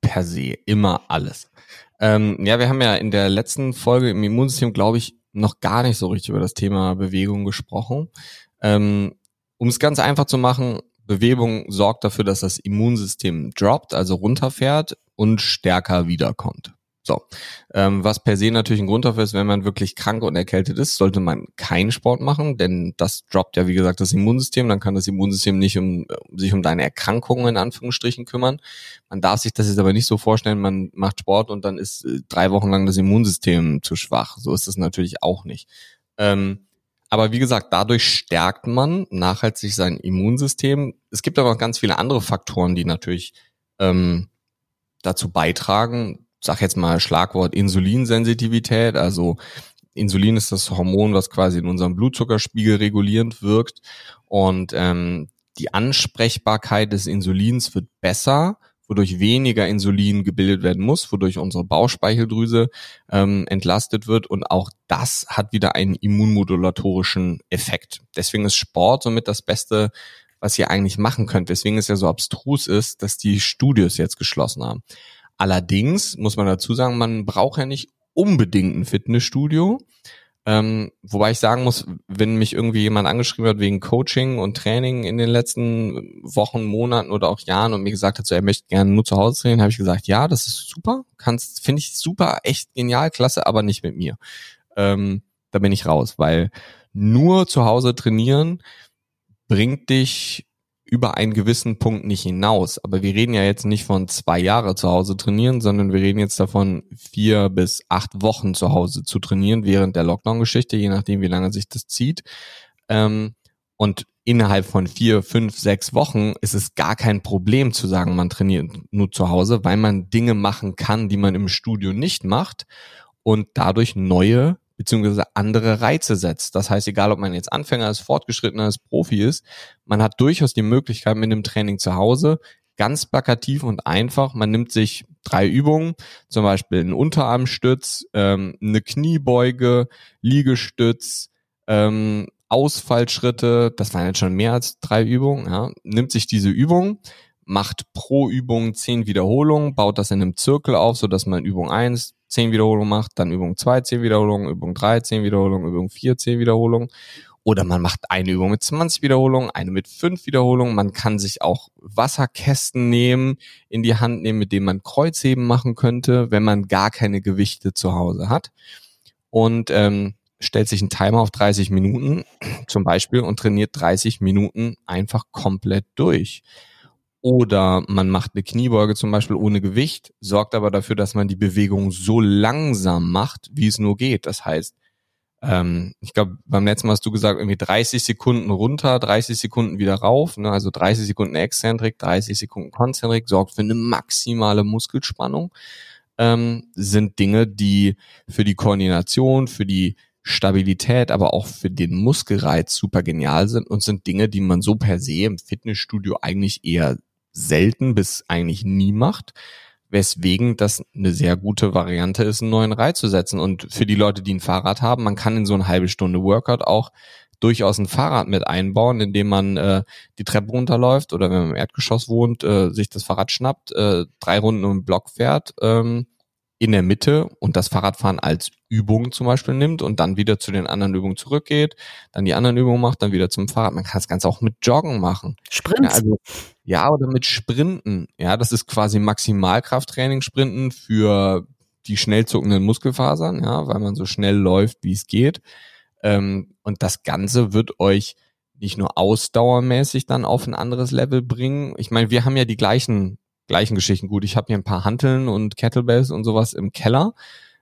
Per se. Immer alles. Ähm, ja, wir haben ja in der letzten Folge im Immunsystem, glaube ich, noch gar nicht so richtig über das Thema Bewegung gesprochen. Ähm, um es ganz einfach zu machen, Bewegung sorgt dafür, dass das Immunsystem droppt, also runterfährt und stärker wiederkommt. So, ähm, was per se natürlich ein Grund dafür ist, wenn man wirklich krank und erkältet ist, sollte man keinen Sport machen, denn das droppt ja wie gesagt das Immunsystem, dann kann das Immunsystem nicht um sich um deine Erkrankungen in Anführungsstrichen kümmern. Man darf sich das jetzt aber nicht so vorstellen, man macht Sport und dann ist äh, drei Wochen lang das Immunsystem zu schwach. So ist es natürlich auch nicht. Ähm, aber wie gesagt, dadurch stärkt man nachhaltig sein Immunsystem. Es gibt aber auch ganz viele andere Faktoren, die natürlich ähm, dazu beitragen, sag jetzt mal Schlagwort Insulinsensitivität, also Insulin ist das Hormon, was quasi in unserem Blutzuckerspiegel regulierend wirkt und ähm, die Ansprechbarkeit des Insulins wird besser, wodurch weniger Insulin gebildet werden muss, wodurch unsere Bauchspeicheldrüse ähm, entlastet wird und auch das hat wieder einen immunmodulatorischen Effekt. Deswegen ist Sport somit das Beste, was ihr eigentlich machen könnt. Deswegen es ja so abstrus ist, dass die Studios jetzt geschlossen haben. Allerdings muss man dazu sagen, man braucht ja nicht unbedingt ein Fitnessstudio. Ähm, wobei ich sagen muss, wenn mich irgendwie jemand angeschrieben hat wegen Coaching und Training in den letzten Wochen, Monaten oder auch Jahren und mir gesagt hat, so, er möchte gerne nur zu Hause trainieren, habe ich gesagt, ja, das ist super, kannst, finde ich super, echt genial, klasse, aber nicht mit mir. Ähm, da bin ich raus, weil nur zu Hause trainieren bringt dich über einen gewissen Punkt nicht hinaus. Aber wir reden ja jetzt nicht von zwei Jahre zu Hause trainieren, sondern wir reden jetzt davon, vier bis acht Wochen zu Hause zu trainieren während der Lockdown-Geschichte, je nachdem, wie lange sich das zieht. Ähm, und innerhalb von vier, fünf, sechs Wochen ist es gar kein Problem zu sagen, man trainiert nur zu Hause, weil man Dinge machen kann, die man im Studio nicht macht und dadurch neue beziehungsweise andere Reize setzt. Das heißt, egal ob man jetzt Anfänger ist, fortgeschrittener ist, Profi ist, man hat durchaus die Möglichkeit mit einem Training zu Hause, ganz plakativ und einfach, man nimmt sich drei Übungen, zum Beispiel einen Unterarmstütz, ähm, eine Kniebeuge, Liegestütz, ähm, Ausfallschritte, das waren jetzt schon mehr als drei Übungen, ja, nimmt sich diese Übung, macht pro Übung zehn Wiederholungen, baut das in einem Zirkel auf, so dass man Übung eins 10 Wiederholungen macht, dann Übung 2 10 Wiederholungen, Übung 3 10 Wiederholungen, Übung 4 10 Wiederholungen. Oder man macht eine Übung mit 20 Wiederholungen, eine mit 5 Wiederholungen. Man kann sich auch Wasserkästen nehmen, in die Hand nehmen, mit denen man Kreuzheben machen könnte, wenn man gar keine Gewichte zu Hause hat. Und ähm, stellt sich einen Timer auf 30 Minuten zum Beispiel und trainiert 30 Minuten einfach komplett durch. Oder man macht eine Kniebeuge zum Beispiel ohne Gewicht, sorgt aber dafür, dass man die Bewegung so langsam macht, wie es nur geht. Das heißt, ähm, ich glaube, beim letzten Mal hast du gesagt, irgendwie 30 Sekunden runter, 30 Sekunden wieder rauf, ne? also 30 Sekunden Exzentrik, 30 Sekunden Konzentrik, sorgt für eine maximale Muskelspannung. ähm, sind Dinge, die für die Koordination, für die Stabilität, aber auch für den Muskelreiz super genial sind und sind Dinge, die man so per se im Fitnessstudio eigentlich eher selten bis eigentlich nie macht, weswegen das eine sehr gute Variante ist, einen neuen Reiz zu setzen. Und für die Leute, die ein Fahrrad haben, man kann in so eine halbe Stunde Workout auch durchaus ein Fahrrad mit einbauen, indem man äh, die Treppe runterläuft oder wenn man im Erdgeschoss wohnt, äh, sich das Fahrrad schnappt, äh, drei Runden um den Block fährt, ähm, in der Mitte und das Fahrradfahren als Übung zum Beispiel nimmt und dann wieder zu den anderen Übungen zurückgeht, dann die anderen Übungen macht, dann wieder zum Fahrrad. Man kann das Ganze auch mit Joggen machen. Sprint. Ja, also, ja, oder mit Sprinten. Ja, das ist quasi Maximalkrafttraining, Sprinten für die schnell zuckenden Muskelfasern, ja, weil man so schnell läuft, wie es geht. Ähm, und das Ganze wird euch nicht nur ausdauermäßig dann auf ein anderes Level bringen. Ich meine, wir haben ja die gleichen gleichen Geschichten. Gut, ich habe hier ein paar Hanteln und Kettlebells und sowas im Keller.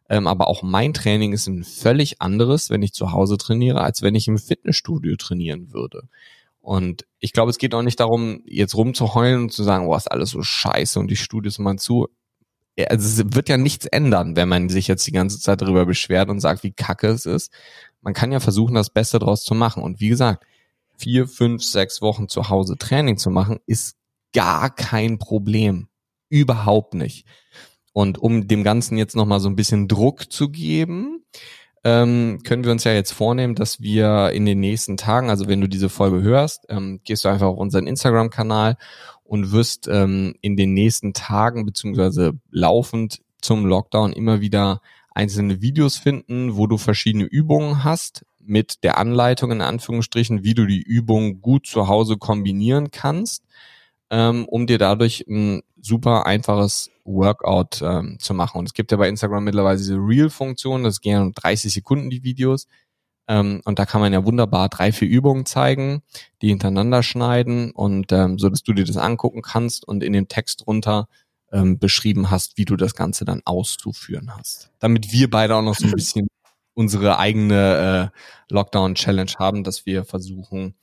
Ähm, aber auch mein Training ist ein völlig anderes, wenn ich zu Hause trainiere, als wenn ich im Fitnessstudio trainieren würde. Und ich glaube, es geht auch nicht darum, jetzt rumzuheulen und zu sagen, oh, ist alles so scheiße und die Studios mal zu. Also es wird ja nichts ändern, wenn man sich jetzt die ganze Zeit darüber beschwert und sagt, wie kacke es ist. Man kann ja versuchen, das Beste draus zu machen. Und wie gesagt, vier, fünf, sechs Wochen zu Hause Training zu machen, ist gar kein Problem. Überhaupt nicht. Und um dem Ganzen jetzt nochmal so ein bisschen Druck zu geben, ähm, können wir uns ja jetzt vornehmen, dass wir in den nächsten Tagen, also wenn du diese Folge hörst, ähm, gehst du einfach auf unseren Instagram-Kanal und wirst ähm, in den nächsten Tagen beziehungsweise laufend zum Lockdown immer wieder einzelne Videos finden, wo du verschiedene Übungen hast mit der Anleitung in Anführungsstrichen, wie du die Übung gut zu Hause kombinieren kannst ähm, um dir dadurch ein super einfaches Workout ähm, zu machen. Und es gibt ja bei Instagram mittlerweile diese Reel-Funktion, das gehen um 30 Sekunden die Videos. Ähm, und da kann man ja wunderbar drei, vier Übungen zeigen, die hintereinander schneiden und ähm, so, dass du dir das angucken kannst und in dem Text drunter ähm, beschrieben hast, wie du das Ganze dann auszuführen hast. Damit wir beide auch noch so ein bisschen unsere eigene äh, Lockdown-Challenge haben, dass wir versuchen,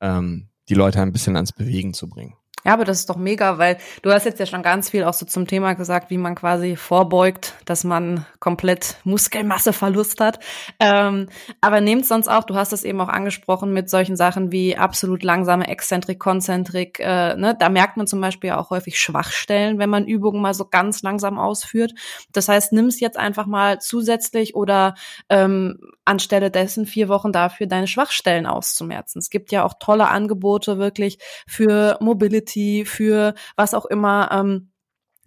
ähm, die Leute ein bisschen ans Bewegen zu bringen. Ja, aber das ist doch mega, weil du hast jetzt ja schon ganz viel auch so zum Thema gesagt, wie man quasi vorbeugt, dass man komplett Muskelmasseverlust hat. Ähm, aber nehmt sonst auch, du hast es eben auch angesprochen mit solchen Sachen wie absolut langsame Exzentrik, Konzentrik. Äh, ne? Da merkt man zum Beispiel auch häufig Schwachstellen, wenn man Übungen mal so ganz langsam ausführt. Das heißt, nimm es jetzt einfach mal zusätzlich oder ähm, anstelle dessen vier Wochen dafür deine Schwachstellen auszumerzen. Es gibt ja auch tolle Angebote wirklich für Mobility, für was auch immer. Ähm,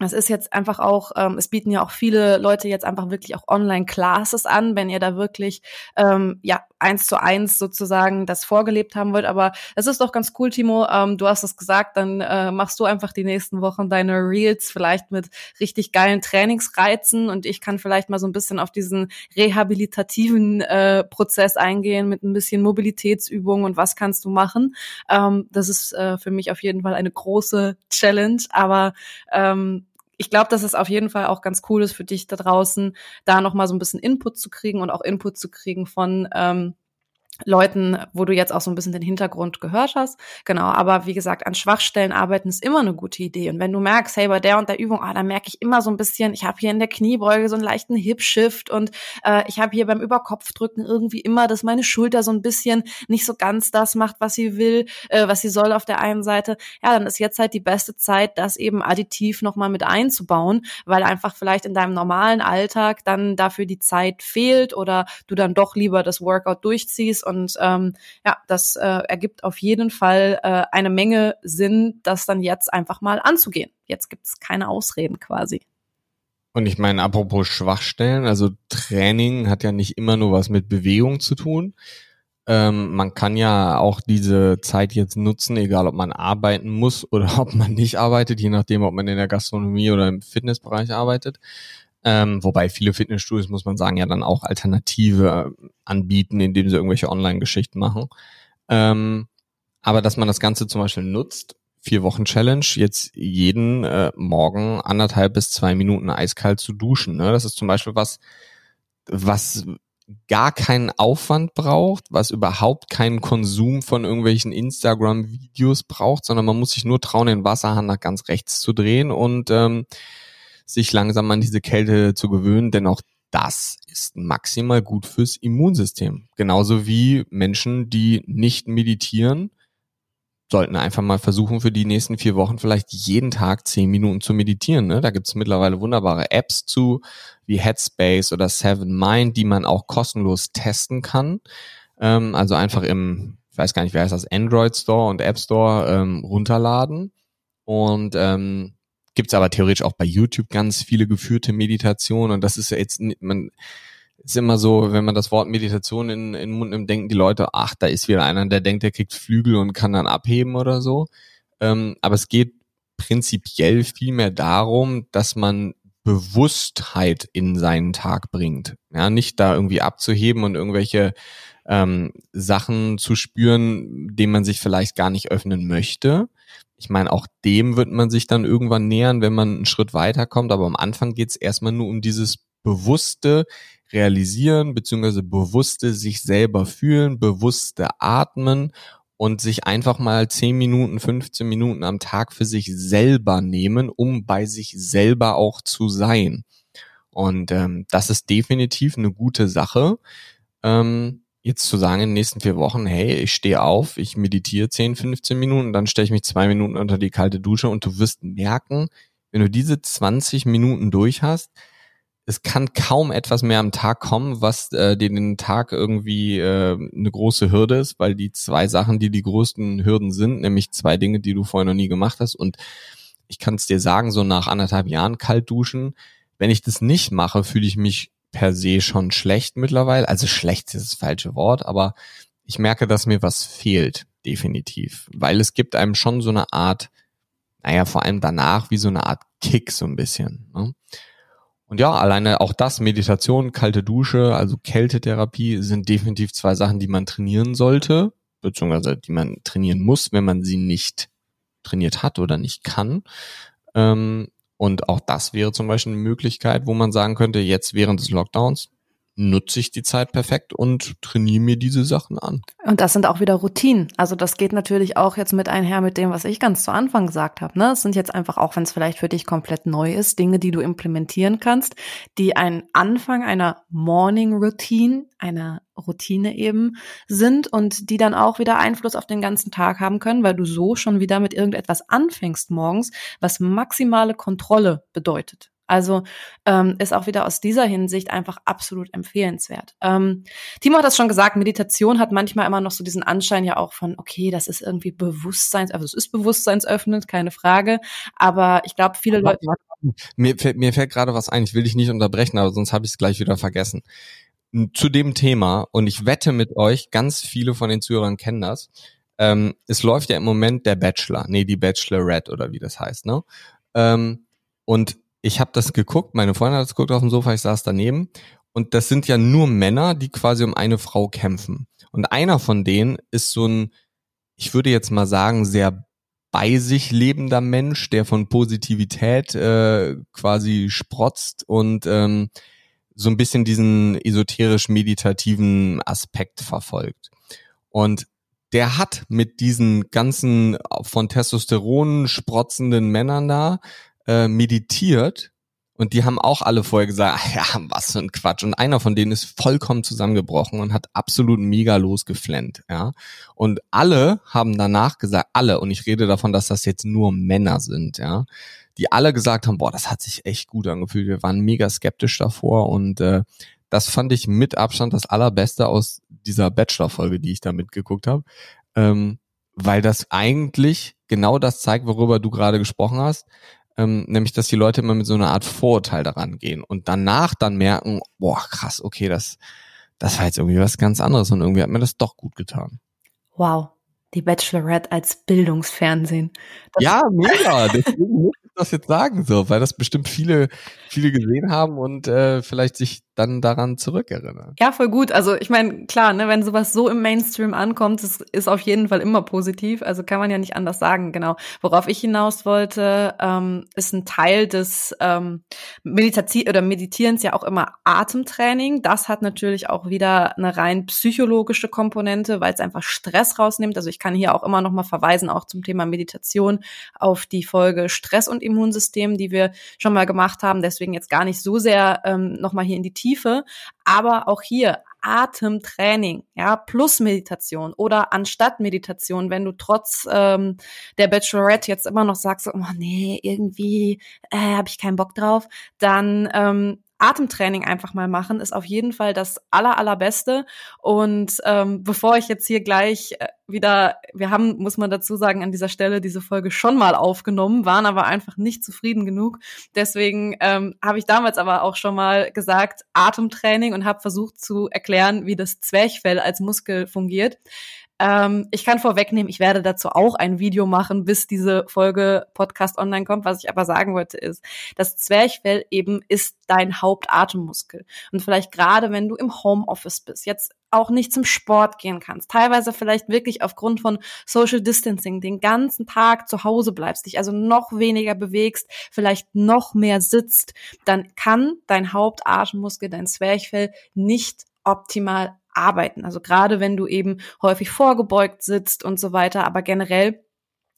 das ist jetzt einfach auch, ähm, es bieten ja auch viele Leute jetzt einfach wirklich auch Online-Classes an, wenn ihr da wirklich ähm, ja eins zu eins sozusagen das vorgelebt haben wollt. Aber es ist doch ganz cool, Timo. Ähm, du hast es gesagt, dann äh, machst du einfach die nächsten Wochen deine Reels vielleicht mit richtig geilen Trainingsreizen und ich kann vielleicht mal so ein bisschen auf diesen rehabilitativen äh, Prozess eingehen mit ein bisschen Mobilitätsübungen und was kannst du machen. Ähm, das ist äh, für mich auf jeden Fall eine große Challenge, aber ähm, ich glaube, dass es auf jeden Fall auch ganz cool ist für dich da draußen, da nochmal so ein bisschen Input zu kriegen und auch Input zu kriegen von ähm, Leuten, wo du jetzt auch so ein bisschen den Hintergrund gehört hast. Genau, aber wie gesagt, an Schwachstellen arbeiten ist immer eine gute Idee. Und wenn du merkst, hey, bei der und der Übung, ah, da merke ich immer so ein bisschen, ich habe hier in der Kniebeuge so einen leichten Hip-Shift und äh, ich habe hier beim Überkopfdrücken irgendwie immer, dass meine Schulter so ein bisschen nicht so ganz das macht, was sie will, äh, was sie soll auf der einen Seite. Ja, dann ist jetzt halt die beste Zeit, das eben additiv nochmal mit einzubauen, weil einfach vielleicht in deinem normalen Alltag dann dafür die Zeit fehlt oder du dann doch lieber das Workout durchziehst und ähm, ja, das äh, ergibt auf jeden Fall äh, eine Menge Sinn, das dann jetzt einfach mal anzugehen. Jetzt gibt es keine Ausreden quasi. Und ich meine, apropos Schwachstellen, also Training hat ja nicht immer nur was mit Bewegung zu tun. Ähm, man kann ja auch diese Zeit jetzt nutzen, egal ob man arbeiten muss oder ob man nicht arbeitet, je nachdem, ob man in der Gastronomie oder im Fitnessbereich arbeitet. Ähm, wobei viele Fitnessstudios, muss man sagen, ja dann auch Alternative äh, anbieten, indem sie irgendwelche Online-Geschichten machen. Ähm, aber dass man das Ganze zum Beispiel nutzt, vier Wochen Challenge, jetzt jeden äh, Morgen anderthalb bis zwei Minuten eiskalt zu duschen. Ne? Das ist zum Beispiel was, was gar keinen Aufwand braucht, was überhaupt keinen Konsum von irgendwelchen Instagram-Videos braucht, sondern man muss sich nur trauen, den Wasserhahn nach ganz rechts zu drehen und ähm, sich langsam an diese Kälte zu gewöhnen, denn auch das ist maximal gut fürs Immunsystem. Genauso wie Menschen, die nicht meditieren, sollten einfach mal versuchen, für die nächsten vier Wochen vielleicht jeden Tag zehn Minuten zu meditieren. Ne? Da gibt es mittlerweile wunderbare Apps zu, wie Headspace oder Seven Mind, die man auch kostenlos testen kann. Ähm, also einfach im, ich weiß gar nicht, wie heißt das, Android Store und App Store ähm, runterladen. Und ähm, gibt aber theoretisch auch bei YouTube ganz viele geführte Meditationen. Und das ist ja jetzt, man ist immer so, wenn man das Wort Meditation in, in den Mund nimmt, denken die Leute, ach, da ist wieder einer, der denkt, der kriegt Flügel und kann dann abheben oder so. Ähm, aber es geht prinzipiell vielmehr darum, dass man Bewusstheit in seinen Tag bringt. Ja, nicht da irgendwie abzuheben und irgendwelche ähm, Sachen zu spüren, denen man sich vielleicht gar nicht öffnen möchte. Ich meine, auch dem wird man sich dann irgendwann nähern, wenn man einen Schritt weiterkommt. Aber am Anfang geht es erstmal nur um dieses bewusste Realisieren, beziehungsweise bewusste sich selber fühlen, bewusste Atmen und sich einfach mal 10 Minuten, 15 Minuten am Tag für sich selber nehmen, um bei sich selber auch zu sein. Und ähm, das ist definitiv eine gute Sache. Ähm, jetzt zu sagen in den nächsten vier Wochen, hey, ich stehe auf, ich meditiere 10, 15 Minuten, dann stelle ich mich zwei Minuten unter die kalte Dusche und du wirst merken, wenn du diese 20 Minuten durch hast, es kann kaum etwas mehr am Tag kommen, was äh, dir den Tag irgendwie äh, eine große Hürde ist, weil die zwei Sachen, die die größten Hürden sind, nämlich zwei Dinge, die du vorher noch nie gemacht hast. Und ich kann es dir sagen, so nach anderthalb Jahren kalt duschen, wenn ich das nicht mache, fühle ich mich per se schon schlecht mittlerweile. Also schlecht ist das falsche Wort, aber ich merke, dass mir was fehlt, definitiv. Weil es gibt einem schon so eine Art, naja, vor allem danach, wie so eine Art Kick so ein bisschen. Ne? Und ja, alleine auch das, Meditation, kalte Dusche, also Kältetherapie sind definitiv zwei Sachen, die man trainieren sollte, beziehungsweise die man trainieren muss, wenn man sie nicht trainiert hat oder nicht kann. Ähm, und auch das wäre zum Beispiel eine Möglichkeit, wo man sagen könnte, jetzt während des Lockdowns nutze ich die Zeit perfekt und trainiere mir diese Sachen an. Und das sind auch wieder Routinen. Also das geht natürlich auch jetzt mit einher mit dem, was ich ganz zu Anfang gesagt habe. Ne? Es sind jetzt einfach, auch wenn es vielleicht für dich komplett neu ist, Dinge, die du implementieren kannst, die ein Anfang einer Morning Routine, einer Routine eben sind und die dann auch wieder Einfluss auf den ganzen Tag haben können, weil du so schon wieder mit irgendetwas anfängst morgens, was maximale Kontrolle bedeutet. Also ähm, ist auch wieder aus dieser Hinsicht einfach absolut empfehlenswert. Ähm, Timo hat das schon gesagt, Meditation hat manchmal immer noch so diesen Anschein ja auch von, okay, das ist irgendwie Bewusstseins, also es ist bewusstseinsöffnend, keine Frage. Aber ich glaube, viele Leute. Mir fällt, mir fällt gerade was ein, ich will dich nicht unterbrechen, aber sonst habe ich es gleich wieder vergessen. Zu dem Thema, und ich wette mit euch, ganz viele von den Zuhörern kennen das. Ähm, es läuft ja im Moment der Bachelor, nee, die Bachelorette oder wie das heißt, ne? Ähm, und ich habe das geguckt, meine Freundin hat das geguckt auf dem Sofa, ich saß daneben und das sind ja nur Männer, die quasi um eine Frau kämpfen. Und einer von denen ist so ein, ich würde jetzt mal sagen, sehr bei sich lebender Mensch, der von Positivität äh, quasi sprotzt und ähm, so ein bisschen diesen esoterisch-meditativen Aspekt verfolgt. Und der hat mit diesen ganzen von Testosteron sprotzenden Männern da äh, meditiert und die haben auch alle vorher gesagt, ja, was für ein Quatsch. Und einer von denen ist vollkommen zusammengebrochen und hat absolut mega losgeflennt, ja. Und alle haben danach gesagt, alle, und ich rede davon, dass das jetzt nur Männer sind, ja, die alle gesagt haben, boah, das hat sich echt gut angefühlt. Wir waren mega skeptisch davor und äh, das fand ich mit Abstand das allerbeste aus dieser Bachelor-Folge, die ich da mitgeguckt habe. Ähm, weil das eigentlich genau das zeigt, worüber du gerade gesprochen hast ähm, nämlich dass die Leute immer mit so einer Art Vorurteil daran gehen und danach dann merken, boah, krass, okay, das, das war jetzt irgendwie was ganz anderes und irgendwie hat mir das doch gut getan. Wow, die Bachelorette als Bildungsfernsehen. Das ja, mega. Deswegen muss ich das jetzt sagen, so, weil das bestimmt viele, viele gesehen haben und äh, vielleicht sich dann daran zurückerinnere. Ja, voll gut. Also ich meine, klar, ne, wenn sowas so im Mainstream ankommt, das ist auf jeden Fall immer positiv. Also kann man ja nicht anders sagen, genau. Worauf ich hinaus wollte, ähm, ist ein Teil des ähm, Meditati oder Meditierens ja auch immer Atemtraining. Das hat natürlich auch wieder eine rein psychologische Komponente, weil es einfach Stress rausnimmt. Also ich kann hier auch immer noch mal verweisen, auch zum Thema Meditation, auf die Folge Stress und Immunsystem, die wir schon mal gemacht haben. Deswegen jetzt gar nicht so sehr ähm, noch mal hier in die Tiefe, aber auch hier Atemtraining, ja, plus Meditation oder anstatt Meditation, wenn du trotz ähm, der Bachelorette jetzt immer noch sagst, oh nee, irgendwie äh, habe ich keinen Bock drauf, dann ähm, Atemtraining einfach mal machen, ist auf jeden Fall das aller, allerbeste. Und ähm, bevor ich jetzt hier gleich äh, wieder, wir haben, muss man dazu sagen, an dieser Stelle diese Folge schon mal aufgenommen, waren aber einfach nicht zufrieden genug. Deswegen ähm, habe ich damals aber auch schon mal gesagt, Atemtraining und habe versucht zu erklären, wie das Zwerchfell als Muskel fungiert. Ähm, ich kann vorwegnehmen, ich werde dazu auch ein Video machen, bis diese Folge Podcast online kommt. Was ich aber sagen wollte ist, das Zwerchfell eben ist dein Hauptatemmuskel. Und vielleicht gerade, wenn du im Homeoffice bist, jetzt auch nicht zum Sport gehen kannst, teilweise vielleicht wirklich aufgrund von Social Distancing den ganzen Tag zu Hause bleibst, dich also noch weniger bewegst, vielleicht noch mehr sitzt, dann kann dein Hauptatemmuskel, dein Zwerchfell nicht optimal arbeiten. Also gerade wenn du eben häufig vorgebeugt sitzt und so weiter, aber generell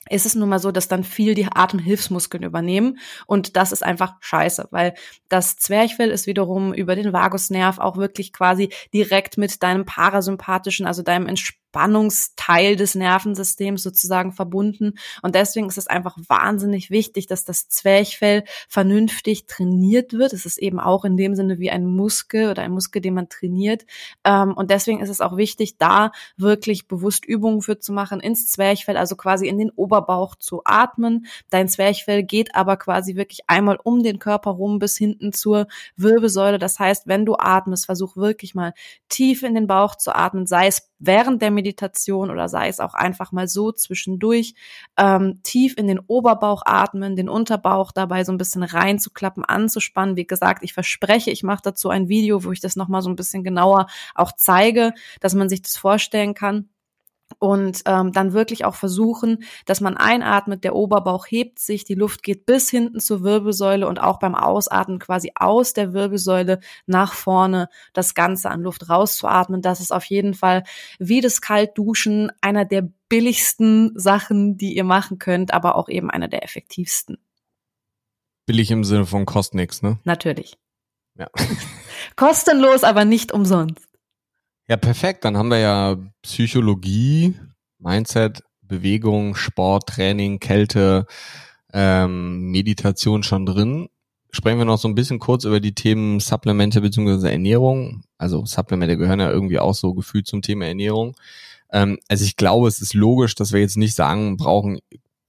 ist es nun mal so, dass dann viel die Atemhilfsmuskeln übernehmen und das ist einfach scheiße, weil das Zwerchfell ist wiederum über den Vagusnerv auch wirklich quasi direkt mit deinem parasympathischen, also deinem Entspannung Spannungsteil des Nervensystems sozusagen verbunden. Und deswegen ist es einfach wahnsinnig wichtig, dass das Zwerchfell vernünftig trainiert wird. Es ist eben auch in dem Sinne wie ein Muskel oder ein Muskel, den man trainiert. Ähm, und deswegen ist es auch wichtig, da wirklich bewusst Übungen für zu machen, ins Zwerchfell, also quasi in den Oberbauch zu atmen. Dein Zwerchfell geht aber quasi wirklich einmal um den Körper rum bis hinten zur Wirbelsäule. Das heißt, wenn du atmest, versuch wirklich mal tief in den Bauch zu atmen, sei es während der Meditation oder sei es auch einfach mal so zwischendurch, ähm, tief in den Oberbauch atmen, den Unterbauch dabei so ein bisschen reinzuklappen, anzuspannen. Wie gesagt, ich verspreche, ich mache dazu ein Video, wo ich das nochmal so ein bisschen genauer auch zeige, dass man sich das vorstellen kann und ähm, dann wirklich auch versuchen, dass man einatmet, der Oberbauch hebt sich, die Luft geht bis hinten zur Wirbelsäule und auch beim Ausatmen quasi aus der Wirbelsäule nach vorne das Ganze an Luft rauszuatmen. Das ist auf jeden Fall wie das Kaltduschen einer der billigsten Sachen, die ihr machen könnt, aber auch eben einer der effektivsten. Billig im Sinne von kostet nichts, ne? Natürlich. Ja. Kostenlos, aber nicht umsonst. Ja, perfekt. Dann haben wir ja Psychologie, Mindset, Bewegung, Sport, Training, Kälte, ähm, Meditation schon drin. Sprechen wir noch so ein bisschen kurz über die Themen Supplemente bzw. Ernährung. Also Supplemente gehören ja irgendwie auch so gefühlt zum Thema Ernährung. Ähm, also ich glaube, es ist logisch, dass wir jetzt nicht sagen brauchen,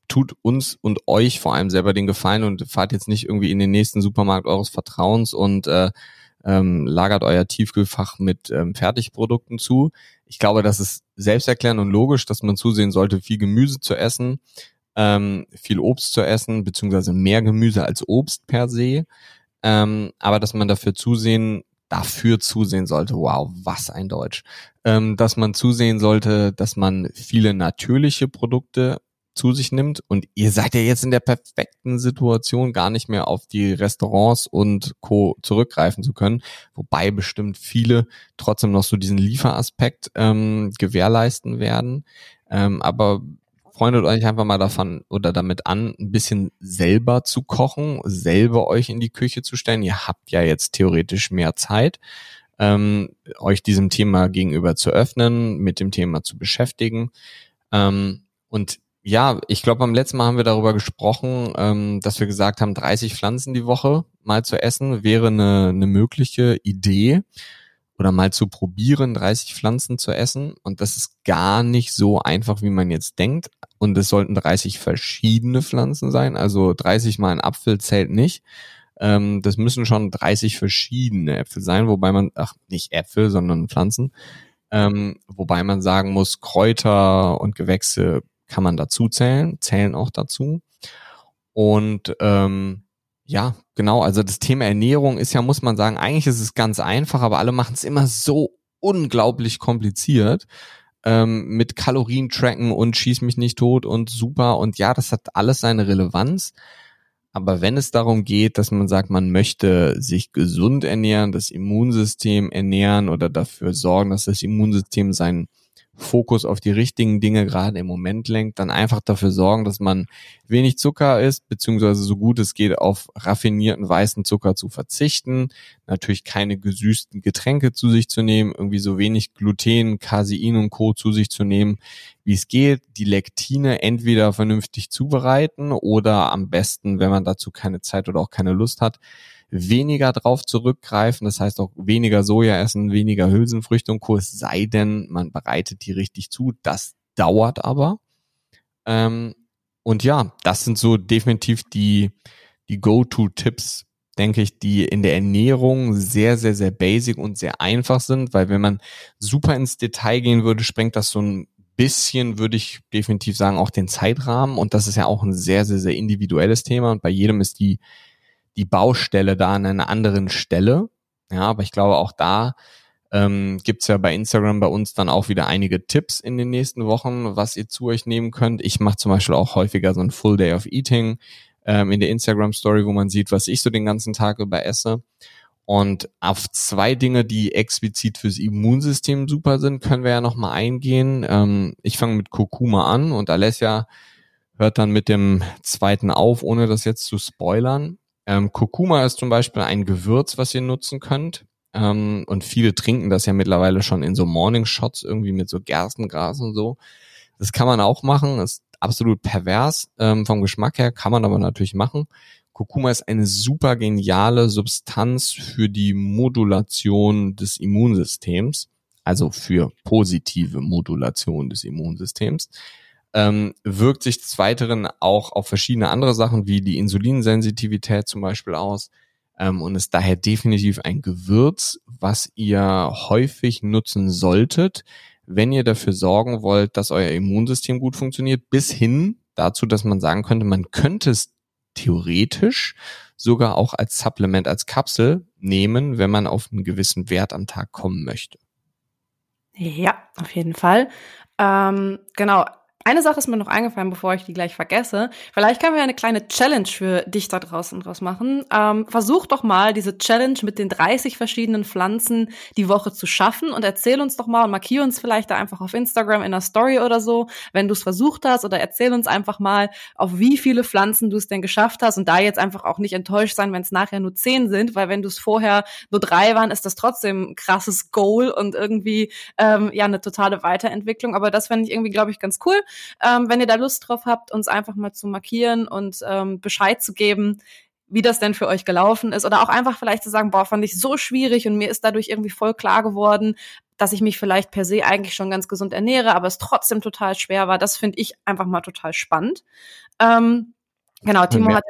tut uns und euch vor allem selber den Gefallen und fahrt jetzt nicht irgendwie in den nächsten Supermarkt eures Vertrauens und äh, ähm, lagert euer Tiefkühlfach mit ähm, Fertigprodukten zu. Ich glaube, das ist selbsterklärend und logisch, dass man zusehen sollte, viel Gemüse zu essen, ähm, viel Obst zu essen, beziehungsweise mehr Gemüse als Obst per se. Ähm, aber dass man dafür zusehen, dafür zusehen sollte, wow, was ein Deutsch, ähm, dass man zusehen sollte, dass man viele natürliche Produkte zu sich nimmt. Und ihr seid ja jetzt in der perfekten Situation, gar nicht mehr auf die Restaurants und Co. zurückgreifen zu können. Wobei bestimmt viele trotzdem noch so diesen Lieferaspekt ähm, gewährleisten werden. Ähm, aber freundet euch einfach mal davon oder damit an, ein bisschen selber zu kochen, selber euch in die Küche zu stellen. Ihr habt ja jetzt theoretisch mehr Zeit, ähm, euch diesem Thema gegenüber zu öffnen, mit dem Thema zu beschäftigen. Ähm, und ja, ich glaube, beim letzten Mal haben wir darüber gesprochen, ähm, dass wir gesagt haben, 30 Pflanzen die Woche mal zu essen wäre eine, eine mögliche Idee oder mal zu probieren, 30 Pflanzen zu essen. Und das ist gar nicht so einfach, wie man jetzt denkt. Und es sollten 30 verschiedene Pflanzen sein. Also 30 mal ein Apfel zählt nicht. Ähm, das müssen schon 30 verschiedene Äpfel sein, wobei man, ach, nicht Äpfel, sondern Pflanzen. Ähm, wobei man sagen muss, Kräuter und Gewächse kann man dazu zählen, zählen auch dazu. Und ähm, Ja, genau. Also das Thema Ernährung ist ja, muss man sagen, eigentlich ist es ganz einfach, aber alle machen es immer so unglaublich kompliziert ähm, mit Kalorien tracken und schieß mich nicht tot und super und ja, das hat alles seine Relevanz. Aber wenn es darum geht, dass man sagt, man möchte sich gesund ernähren, das Immunsystem ernähren oder dafür sorgen, dass das Immunsystem sein Fokus auf die richtigen Dinge gerade im Moment lenkt, dann einfach dafür sorgen, dass man wenig Zucker isst, beziehungsweise so gut es geht auf raffinierten weißen Zucker zu verzichten, natürlich keine gesüßten Getränke zu sich zu nehmen, irgendwie so wenig Gluten, Casein und Co. zu sich zu nehmen, wie es geht, die Lektine entweder vernünftig zubereiten oder am besten, wenn man dazu keine Zeit oder auch keine Lust hat, weniger drauf zurückgreifen. Das heißt auch weniger Soja essen, weniger Hülsenfrüchte und. Es sei denn, man bereitet die richtig zu. Das dauert aber. Ähm, und ja, das sind so definitiv die, die Go-To-Tipps, denke ich, die in der Ernährung sehr, sehr, sehr basic und sehr einfach sind, weil wenn man super ins Detail gehen würde, sprengt das so ein bisschen, würde ich definitiv sagen, auch den Zeitrahmen. Und das ist ja auch ein sehr, sehr, sehr individuelles Thema. Und bei jedem ist die die Baustelle da an einer anderen Stelle. Ja, aber ich glaube auch da ähm, gibt ja bei Instagram bei uns dann auch wieder einige Tipps in den nächsten Wochen, was ihr zu euch nehmen könnt. Ich mache zum Beispiel auch häufiger so ein Full Day of Eating ähm, in der Instagram Story, wo man sieht, was ich so den ganzen Tag über esse. Und auf zwei Dinge, die explizit fürs Immunsystem super sind, können wir ja nochmal eingehen. Ähm, ich fange mit Kurkuma an und Alessia hört dann mit dem zweiten auf, ohne das jetzt zu spoilern. Ähm, Kurkuma ist zum Beispiel ein Gewürz, was ihr nutzen könnt. Ähm, und viele trinken das ja mittlerweile schon in so Morning Shots irgendwie mit so Gerstengras und so. Das kann man auch machen, ist absolut pervers ähm, vom Geschmack her, kann man aber natürlich machen. Kurkuma ist eine super geniale Substanz für die Modulation des Immunsystems, also für positive Modulation des Immunsystems ähm, wirkt sich des Weiteren auch auf verschiedene andere Sachen wie die Insulinsensitivität zum Beispiel aus ähm, und ist daher definitiv ein Gewürz, was ihr häufig nutzen solltet, wenn ihr dafür sorgen wollt, dass euer Immunsystem gut funktioniert, bis hin dazu, dass man sagen könnte, man könnte es theoretisch sogar auch als Supplement, als Kapsel nehmen, wenn man auf einen gewissen Wert am Tag kommen möchte. Ja, auf jeden Fall. Ähm, genau, eine Sache ist mir noch eingefallen, bevor ich die gleich vergesse. Vielleicht können wir eine kleine Challenge für dich da draußen draus machen. Ähm, versuch doch mal diese Challenge mit den 30 verschiedenen Pflanzen die Woche zu schaffen und erzähl uns doch mal und markier uns vielleicht da einfach auf Instagram in einer Story oder so, wenn du es versucht hast oder erzähl uns einfach mal, auf wie viele Pflanzen du es denn geschafft hast und da jetzt einfach auch nicht enttäuscht sein, wenn es nachher nur zehn sind, weil wenn du es vorher nur drei waren, ist das trotzdem ein krasses Goal und irgendwie ähm, ja eine totale Weiterentwicklung. Aber das fände ich irgendwie, glaube ich, ganz cool. Ähm, wenn ihr da Lust drauf habt, uns einfach mal zu markieren und ähm, Bescheid zu geben, wie das denn für euch gelaufen ist oder auch einfach vielleicht zu sagen, boah, fand ich so schwierig und mir ist dadurch irgendwie voll klar geworden, dass ich mich vielleicht per se eigentlich schon ganz gesund ernähre, aber es trotzdem total schwer war. Das finde ich einfach mal total spannend. Ähm, genau, Timo hat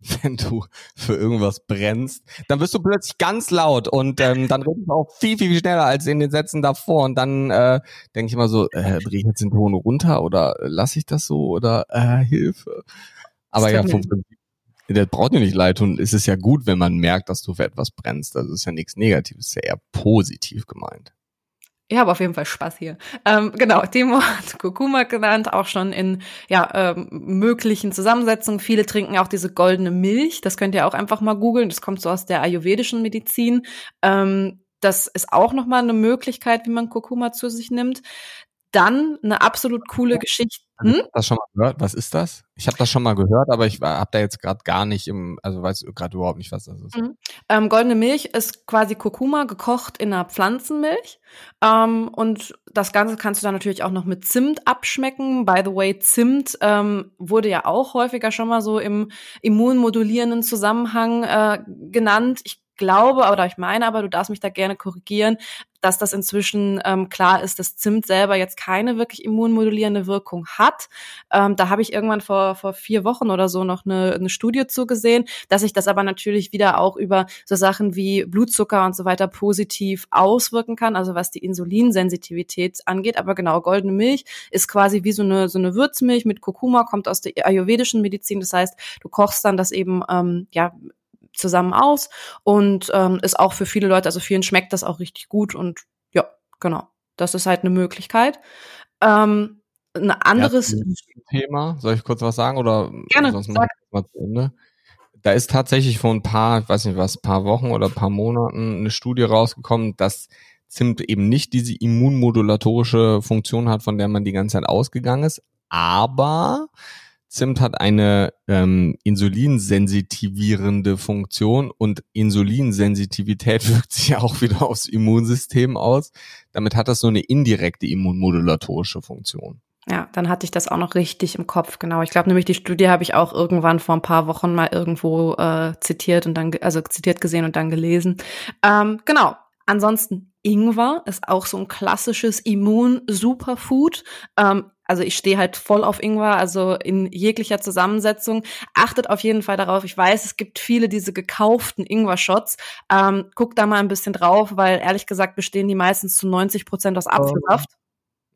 wenn du für irgendwas brennst, dann wirst du plötzlich ganz laut und ähm, dann redest du auch viel, viel schneller als in den Sätzen davor und dann äh, denke ich immer so, äh, drehe ich jetzt den Ton runter oder lasse ich das so oder äh, Hilfe. Aber ja, vom Prinzip, der braucht dir nicht leid tun. Es ist ja gut, wenn man merkt, dass du für etwas brennst. Das ist ja nichts Negatives, ist ja eher positiv gemeint. Ich habe auf jeden Fall Spaß hier. Ähm, genau, Timo hat Kurkuma genannt, auch schon in ja, ähm, möglichen Zusammensetzungen. Viele trinken auch diese goldene Milch. Das könnt ihr auch einfach mal googeln. Das kommt so aus der ayurvedischen Medizin. Ähm, das ist auch nochmal eine Möglichkeit, wie man Kurkuma zu sich nimmt. Dann eine absolut coole Geschichte. Hm? Ich das schon mal gehört. Was ist das? Ich habe das schon mal gehört, aber ich habe da jetzt gerade gar nicht im, also weiß gerade überhaupt nicht, was das ist. Mhm. Ähm, goldene Milch ist quasi Kurkuma gekocht in einer Pflanzenmilch. Ähm, und das Ganze kannst du dann natürlich auch noch mit Zimt abschmecken. By the way, Zimt ähm, wurde ja auch häufiger schon mal so im immunmodulierenden Zusammenhang äh, genannt. Ich glaube oder ich meine aber, du darfst mich da gerne korrigieren, dass das inzwischen ähm, klar ist, dass Zimt selber jetzt keine wirklich immunmodulierende Wirkung hat. Ähm, da habe ich irgendwann vor, vor vier Wochen oder so noch eine, eine Studie zugesehen, dass sich das aber natürlich wieder auch über so Sachen wie Blutzucker und so weiter positiv auswirken kann, also was die Insulinsensitivität angeht. Aber genau, goldene Milch ist quasi wie so eine, so eine Würzmilch mit Kurkuma, kommt aus der ayurvedischen Medizin. Das heißt, du kochst dann das eben ähm, ja zusammen aus und ähm, ist auch für viele Leute, also vielen schmeckt das auch richtig gut und ja, genau. Das ist halt eine Möglichkeit. Ähm, ein anderes ja, Thema, soll ich kurz was sagen oder Gerne, sonst sag. mal zu Ende? Da ist tatsächlich vor ein paar, ich weiß nicht was, paar Wochen oder paar Monaten eine Studie rausgekommen, dass Zimt eben nicht diese immunmodulatorische Funktion hat, von der man die ganze Zeit ausgegangen ist, aber Zimt hat eine ähm, insulinsensitivierende Funktion und Insulinsensitivität wirkt sich auch wieder aufs Immunsystem aus. Damit hat das so eine indirekte immunmodulatorische Funktion. Ja, dann hatte ich das auch noch richtig im Kopf, genau. Ich glaube nämlich, die Studie habe ich auch irgendwann vor ein paar Wochen mal irgendwo äh, zitiert und dann, also zitiert gesehen und dann gelesen. Ähm, genau. Ansonsten Ingwer ist auch so ein klassisches Immun-Superfood. Ähm, also ich stehe halt voll auf Ingwer, also in jeglicher Zusammensetzung. Achtet auf jeden Fall darauf. Ich weiß, es gibt viele diese gekauften Ingwer-Shots. Ähm, guckt da mal ein bisschen drauf, weil ehrlich gesagt bestehen die meistens zu 90 Prozent aus Apfelsaft.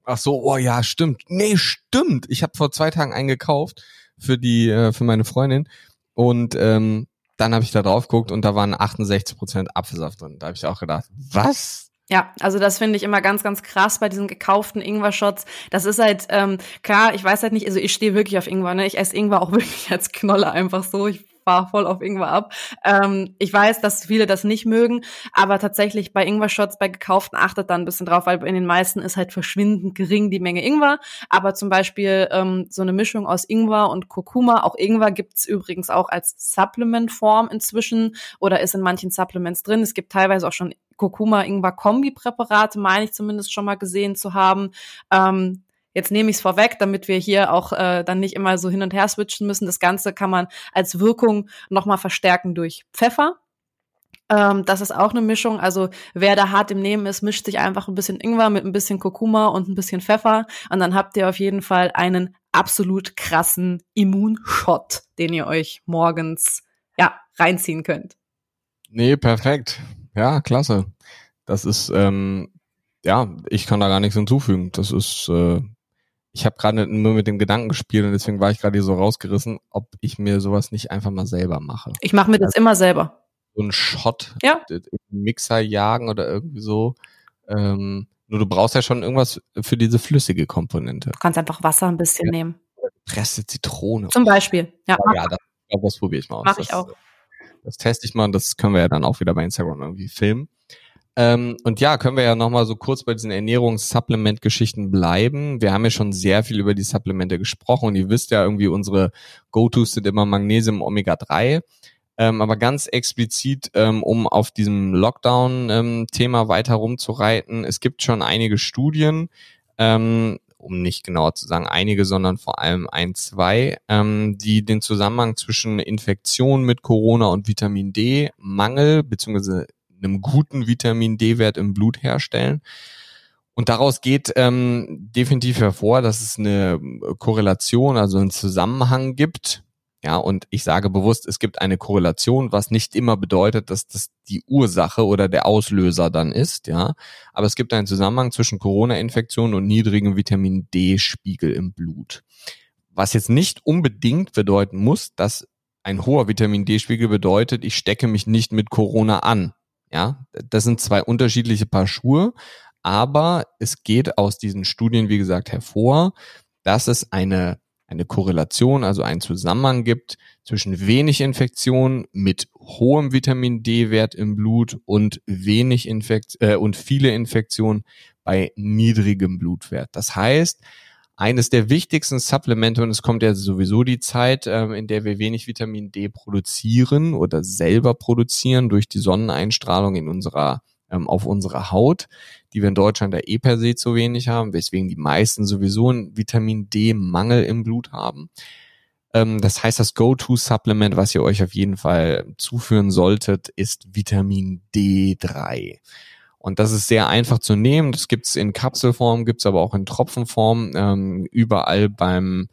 Ach so, oh ja, stimmt. Nee, stimmt. Ich habe vor zwei Tagen einen gekauft für die, äh, für meine Freundin und ähm, dann habe ich da drauf geguckt und da waren 68 Prozent Apfelsaft drin. Da habe ich auch gedacht, was? Ja, also das finde ich immer ganz, ganz krass bei diesen gekauften Ingwer-Shots. Das ist halt, ähm, klar, ich weiß halt nicht, also ich stehe wirklich auf Ingwer, ne? Ich esse Ingwer auch wirklich als Knolle einfach so. Ich fahre voll auf Ingwer ab. Ähm, ich weiß, dass viele das nicht mögen, aber tatsächlich bei Ingwer-Shots, bei gekauften, achtet da ein bisschen drauf, weil in den meisten ist halt verschwindend gering die Menge Ingwer. Aber zum Beispiel ähm, so eine Mischung aus Ingwer und Kurkuma, auch Ingwer gibt's übrigens auch als Supplement-Form inzwischen oder ist in manchen Supplements drin. Es gibt teilweise auch schon Kurkuma-Ingwer-Kombi-Präparate, meine ich zumindest schon mal gesehen zu haben. Ähm, Jetzt nehme ich es vorweg, damit wir hier auch äh, dann nicht immer so hin und her switchen müssen. Das Ganze kann man als Wirkung nochmal verstärken durch Pfeffer. Ähm, das ist auch eine Mischung. Also wer da hart im Nehmen ist, mischt sich einfach ein bisschen Ingwer mit ein bisschen Kurkuma und ein bisschen Pfeffer. Und dann habt ihr auf jeden Fall einen absolut krassen Immunshot, den ihr euch morgens ja reinziehen könnt. Nee, perfekt. Ja, klasse. Das ist, ähm, ja, ich kann da gar nichts hinzufügen. Das ist, äh, ich habe gerade nur mit dem Gedanken gespielt und deswegen war ich gerade hier so rausgerissen, ob ich mir sowas nicht einfach mal selber mache. Ich mache mir das also, immer selber. So ein Shot, ja. Mixer jagen oder irgendwie so. Ähm, nur du brauchst ja schon irgendwas für diese flüssige Komponente. Du kannst einfach Wasser ein bisschen ja. nehmen. Presse Zitrone. Zum Beispiel, ja. Ja, das, das probiere ich mal aus. Mach ich auch. Das teste ich mal und das können wir ja dann auch wieder bei Instagram irgendwie filmen. Ähm, und ja, können wir ja nochmal so kurz bei diesen Ernährungssupplement-Geschichten bleiben. Wir haben ja schon sehr viel über die Supplemente gesprochen und ihr wisst ja irgendwie, unsere Go-Tos sind immer Magnesium, Omega-3. Ähm, aber ganz explizit, ähm, um auf diesem Lockdown-Thema weiter rumzureiten, es gibt schon einige Studien, ähm, um nicht genauer zu sagen einige, sondern vor allem ein, zwei, ähm, die den Zusammenhang zwischen Infektion mit Corona und Vitamin D Mangel beziehungsweise einem guten Vitamin D-Wert im Blut herstellen. Und daraus geht ähm, definitiv hervor, dass es eine Korrelation, also einen Zusammenhang gibt. Ja, und ich sage bewusst, es gibt eine Korrelation, was nicht immer bedeutet, dass das die Ursache oder der Auslöser dann ist, ja. Aber es gibt einen Zusammenhang zwischen Corona-Infektion und niedrigem Vitamin D-Spiegel im Blut. Was jetzt nicht unbedingt bedeuten muss, dass ein hoher Vitamin D-Spiegel bedeutet, ich stecke mich nicht mit Corona an. Ja, das sind zwei unterschiedliche Paar Schuhe, aber es geht aus diesen Studien, wie gesagt, hervor, dass es eine, eine Korrelation, also einen Zusammenhang gibt zwischen wenig Infektion mit hohem Vitamin D-Wert im Blut und wenig Infekt äh, und viele Infektionen bei niedrigem Blutwert. Das heißt, eines der wichtigsten Supplemente, und es kommt ja sowieso die Zeit, ähm, in der wir wenig Vitamin D produzieren oder selber produzieren durch die Sonneneinstrahlung in unserer, ähm, auf unserer Haut, die wir in Deutschland ja eh per se zu wenig haben, weswegen die meisten sowieso einen Vitamin D-Mangel im Blut haben. Ähm, das heißt, das Go-To-Supplement, was ihr euch auf jeden Fall zuführen solltet, ist Vitamin D3. Und das ist sehr einfach zu nehmen. Das gibt's in Kapselform, gibt's aber auch in Tropfenform, ähm, überall beim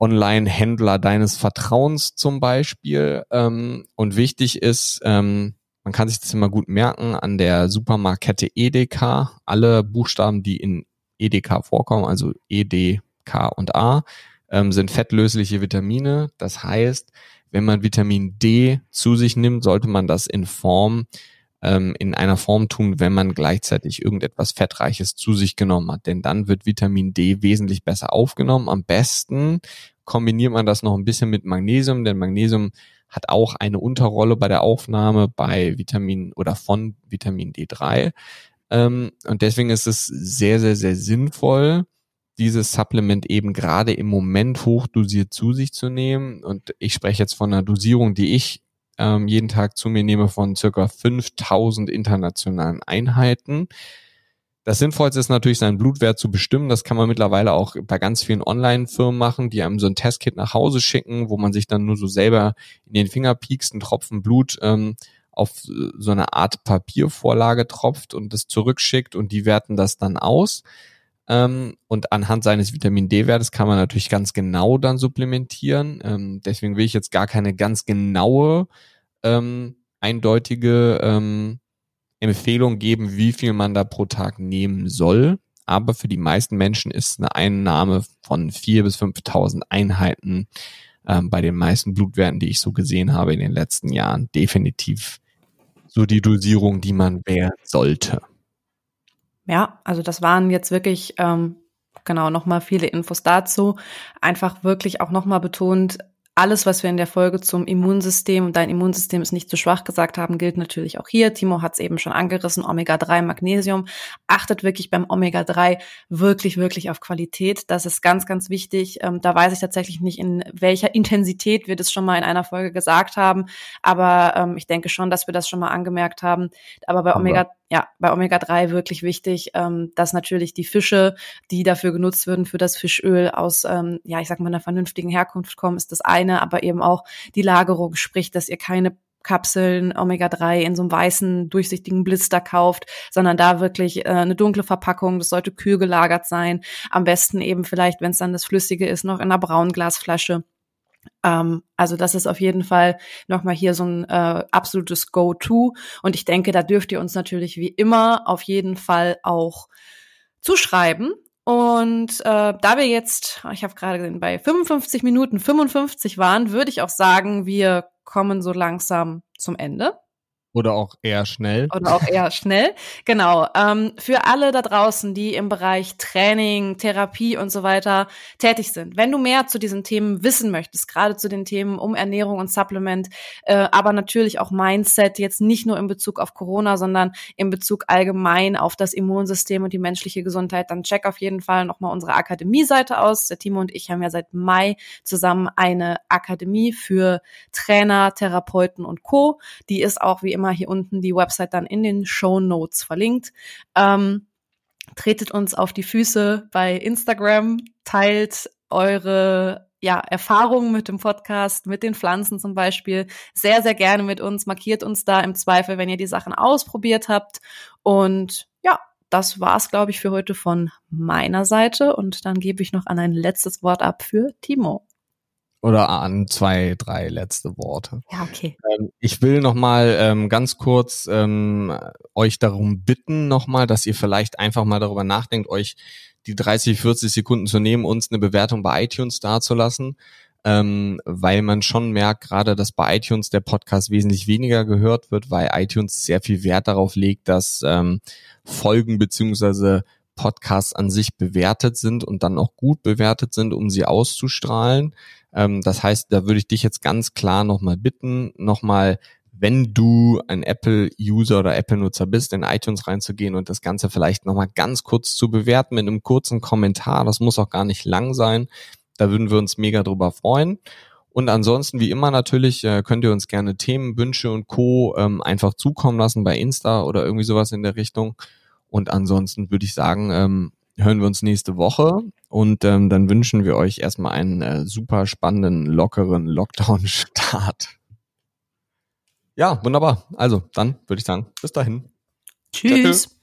Online-Händler deines Vertrauens zum Beispiel. Ähm, und wichtig ist, ähm, man kann sich das immer gut merken, an der Supermarktkette EDK, alle Buchstaben, die in EDK vorkommen, also E, D, K und A, ähm, sind fettlösliche Vitamine. Das heißt, wenn man Vitamin D zu sich nimmt, sollte man das in Form ähm, in einer Form tun, wenn man gleichzeitig irgendetwas Fettreiches zu sich genommen hat. Denn dann wird Vitamin D wesentlich besser aufgenommen. Am besten kombiniert man das noch ein bisschen mit Magnesium, denn Magnesium hat auch eine Unterrolle bei der Aufnahme bei Vitamin oder von Vitamin D3. Ähm, und deswegen ist es sehr, sehr, sehr sinnvoll, dieses Supplement eben gerade im Moment hochdosiert zu sich zu nehmen. Und ich spreche jetzt von einer Dosierung, die ich ähm, jeden Tag zu mir nehme von circa 5000 internationalen Einheiten. Das Sinnvollste ist natürlich, seinen Blutwert zu bestimmen. Das kann man mittlerweile auch bei ganz vielen Online-Firmen machen, die einem so ein Testkit nach Hause schicken, wo man sich dann nur so selber in den Finger piekst, einen Tropfen Blut ähm, auf so eine Art Papiervorlage tropft und das zurückschickt und die werten das dann aus. Ähm, und anhand seines Vitamin D-Wertes kann man natürlich ganz genau dann supplementieren. Ähm, deswegen will ich jetzt gar keine ganz genaue, ähm, eindeutige ähm, Empfehlung geben, wie viel man da pro Tag nehmen soll. Aber für die meisten Menschen ist eine Einnahme von vier bis 5.000 Einheiten ähm, bei den meisten Blutwerten, die ich so gesehen habe in den letzten Jahren, definitiv so die Dosierung, die man wählen sollte. Ja, also das waren jetzt wirklich ähm, genau nochmal viele Infos dazu. Einfach wirklich auch nochmal betont, alles, was wir in der Folge zum Immunsystem und dein Immunsystem ist nicht zu schwach gesagt haben, gilt natürlich auch hier. Timo hat es eben schon angerissen, Omega-3, Magnesium. Achtet wirklich beim Omega-3 wirklich, wirklich auf Qualität. Das ist ganz, ganz wichtig. Ähm, da weiß ich tatsächlich nicht, in welcher Intensität wir das schon mal in einer Folge gesagt haben. Aber ähm, ich denke schon, dass wir das schon mal angemerkt haben. Aber bei Omega ja, bei Omega-3 wirklich wichtig, ähm, dass natürlich die Fische, die dafür genutzt würden für das Fischöl aus, ähm, ja, ich sag mal, einer vernünftigen Herkunft kommen, ist das eine, aber eben auch die Lagerung, sprich, dass ihr keine Kapseln Omega-3 in so einem weißen, durchsichtigen Blister kauft, sondern da wirklich äh, eine dunkle Verpackung, das sollte kühl gelagert sein. Am besten eben vielleicht, wenn es dann das Flüssige ist, noch in einer braunen Glasflasche ähm, also das ist auf jeden Fall nochmal hier so ein äh, absolutes Go-To. Und ich denke, da dürft ihr uns natürlich wie immer auf jeden Fall auch zuschreiben. Und äh, da wir jetzt, ich habe gerade gesehen, bei 55 Minuten 55 waren, würde ich auch sagen, wir kommen so langsam zum Ende. Oder auch eher schnell. Oder auch eher schnell. Genau. Ähm, für alle da draußen, die im Bereich Training, Therapie und so weiter tätig sind. Wenn du mehr zu diesen Themen wissen möchtest, gerade zu den Themen um Ernährung und Supplement, äh, aber natürlich auch Mindset, jetzt nicht nur in Bezug auf Corona, sondern in Bezug allgemein auf das Immunsystem und die menschliche Gesundheit, dann check auf jeden Fall nochmal unsere Akademie-Seite aus. Der Timo und ich haben ja seit Mai zusammen eine Akademie für Trainer, Therapeuten und Co. Die ist auch wie immer hier unten die Website dann in den Show Notes verlinkt. Ähm, tretet uns auf die Füße bei Instagram, teilt eure ja, Erfahrungen mit dem Podcast, mit den Pflanzen zum Beispiel, sehr, sehr gerne mit uns. Markiert uns da im Zweifel, wenn ihr die Sachen ausprobiert habt. Und ja, das war's, glaube ich, für heute von meiner Seite. Und dann gebe ich noch an ein letztes Wort ab für Timo oder an zwei, drei letzte Worte. Ja, okay. Ähm, ich will nochmal ähm, ganz kurz ähm, euch darum bitten, nochmal, dass ihr vielleicht einfach mal darüber nachdenkt, euch die 30, 40 Sekunden zu nehmen, uns eine Bewertung bei iTunes dazulassen, ähm, weil man schon merkt gerade, dass bei iTunes der Podcast wesentlich weniger gehört wird, weil iTunes sehr viel Wert darauf legt, dass ähm, Folgen beziehungsweise Podcasts an sich bewertet sind und dann auch gut bewertet sind, um sie auszustrahlen. Ähm, das heißt, da würde ich dich jetzt ganz klar nochmal bitten, nochmal wenn du ein Apple-User oder Apple-Nutzer bist, in iTunes reinzugehen und das Ganze vielleicht nochmal ganz kurz zu bewerten mit einem kurzen Kommentar. Das muss auch gar nicht lang sein. Da würden wir uns mega drüber freuen. Und ansonsten, wie immer natürlich, äh, könnt ihr uns gerne Themen, Wünsche und Co. Ähm, einfach zukommen lassen bei Insta oder irgendwie sowas in der Richtung. Und ansonsten würde ich sagen, ähm, hören wir uns nächste Woche und ähm, dann wünschen wir euch erstmal einen äh, super spannenden, lockeren Lockdown-Start. Ja, wunderbar. Also, dann würde ich sagen, bis dahin. Tschüss.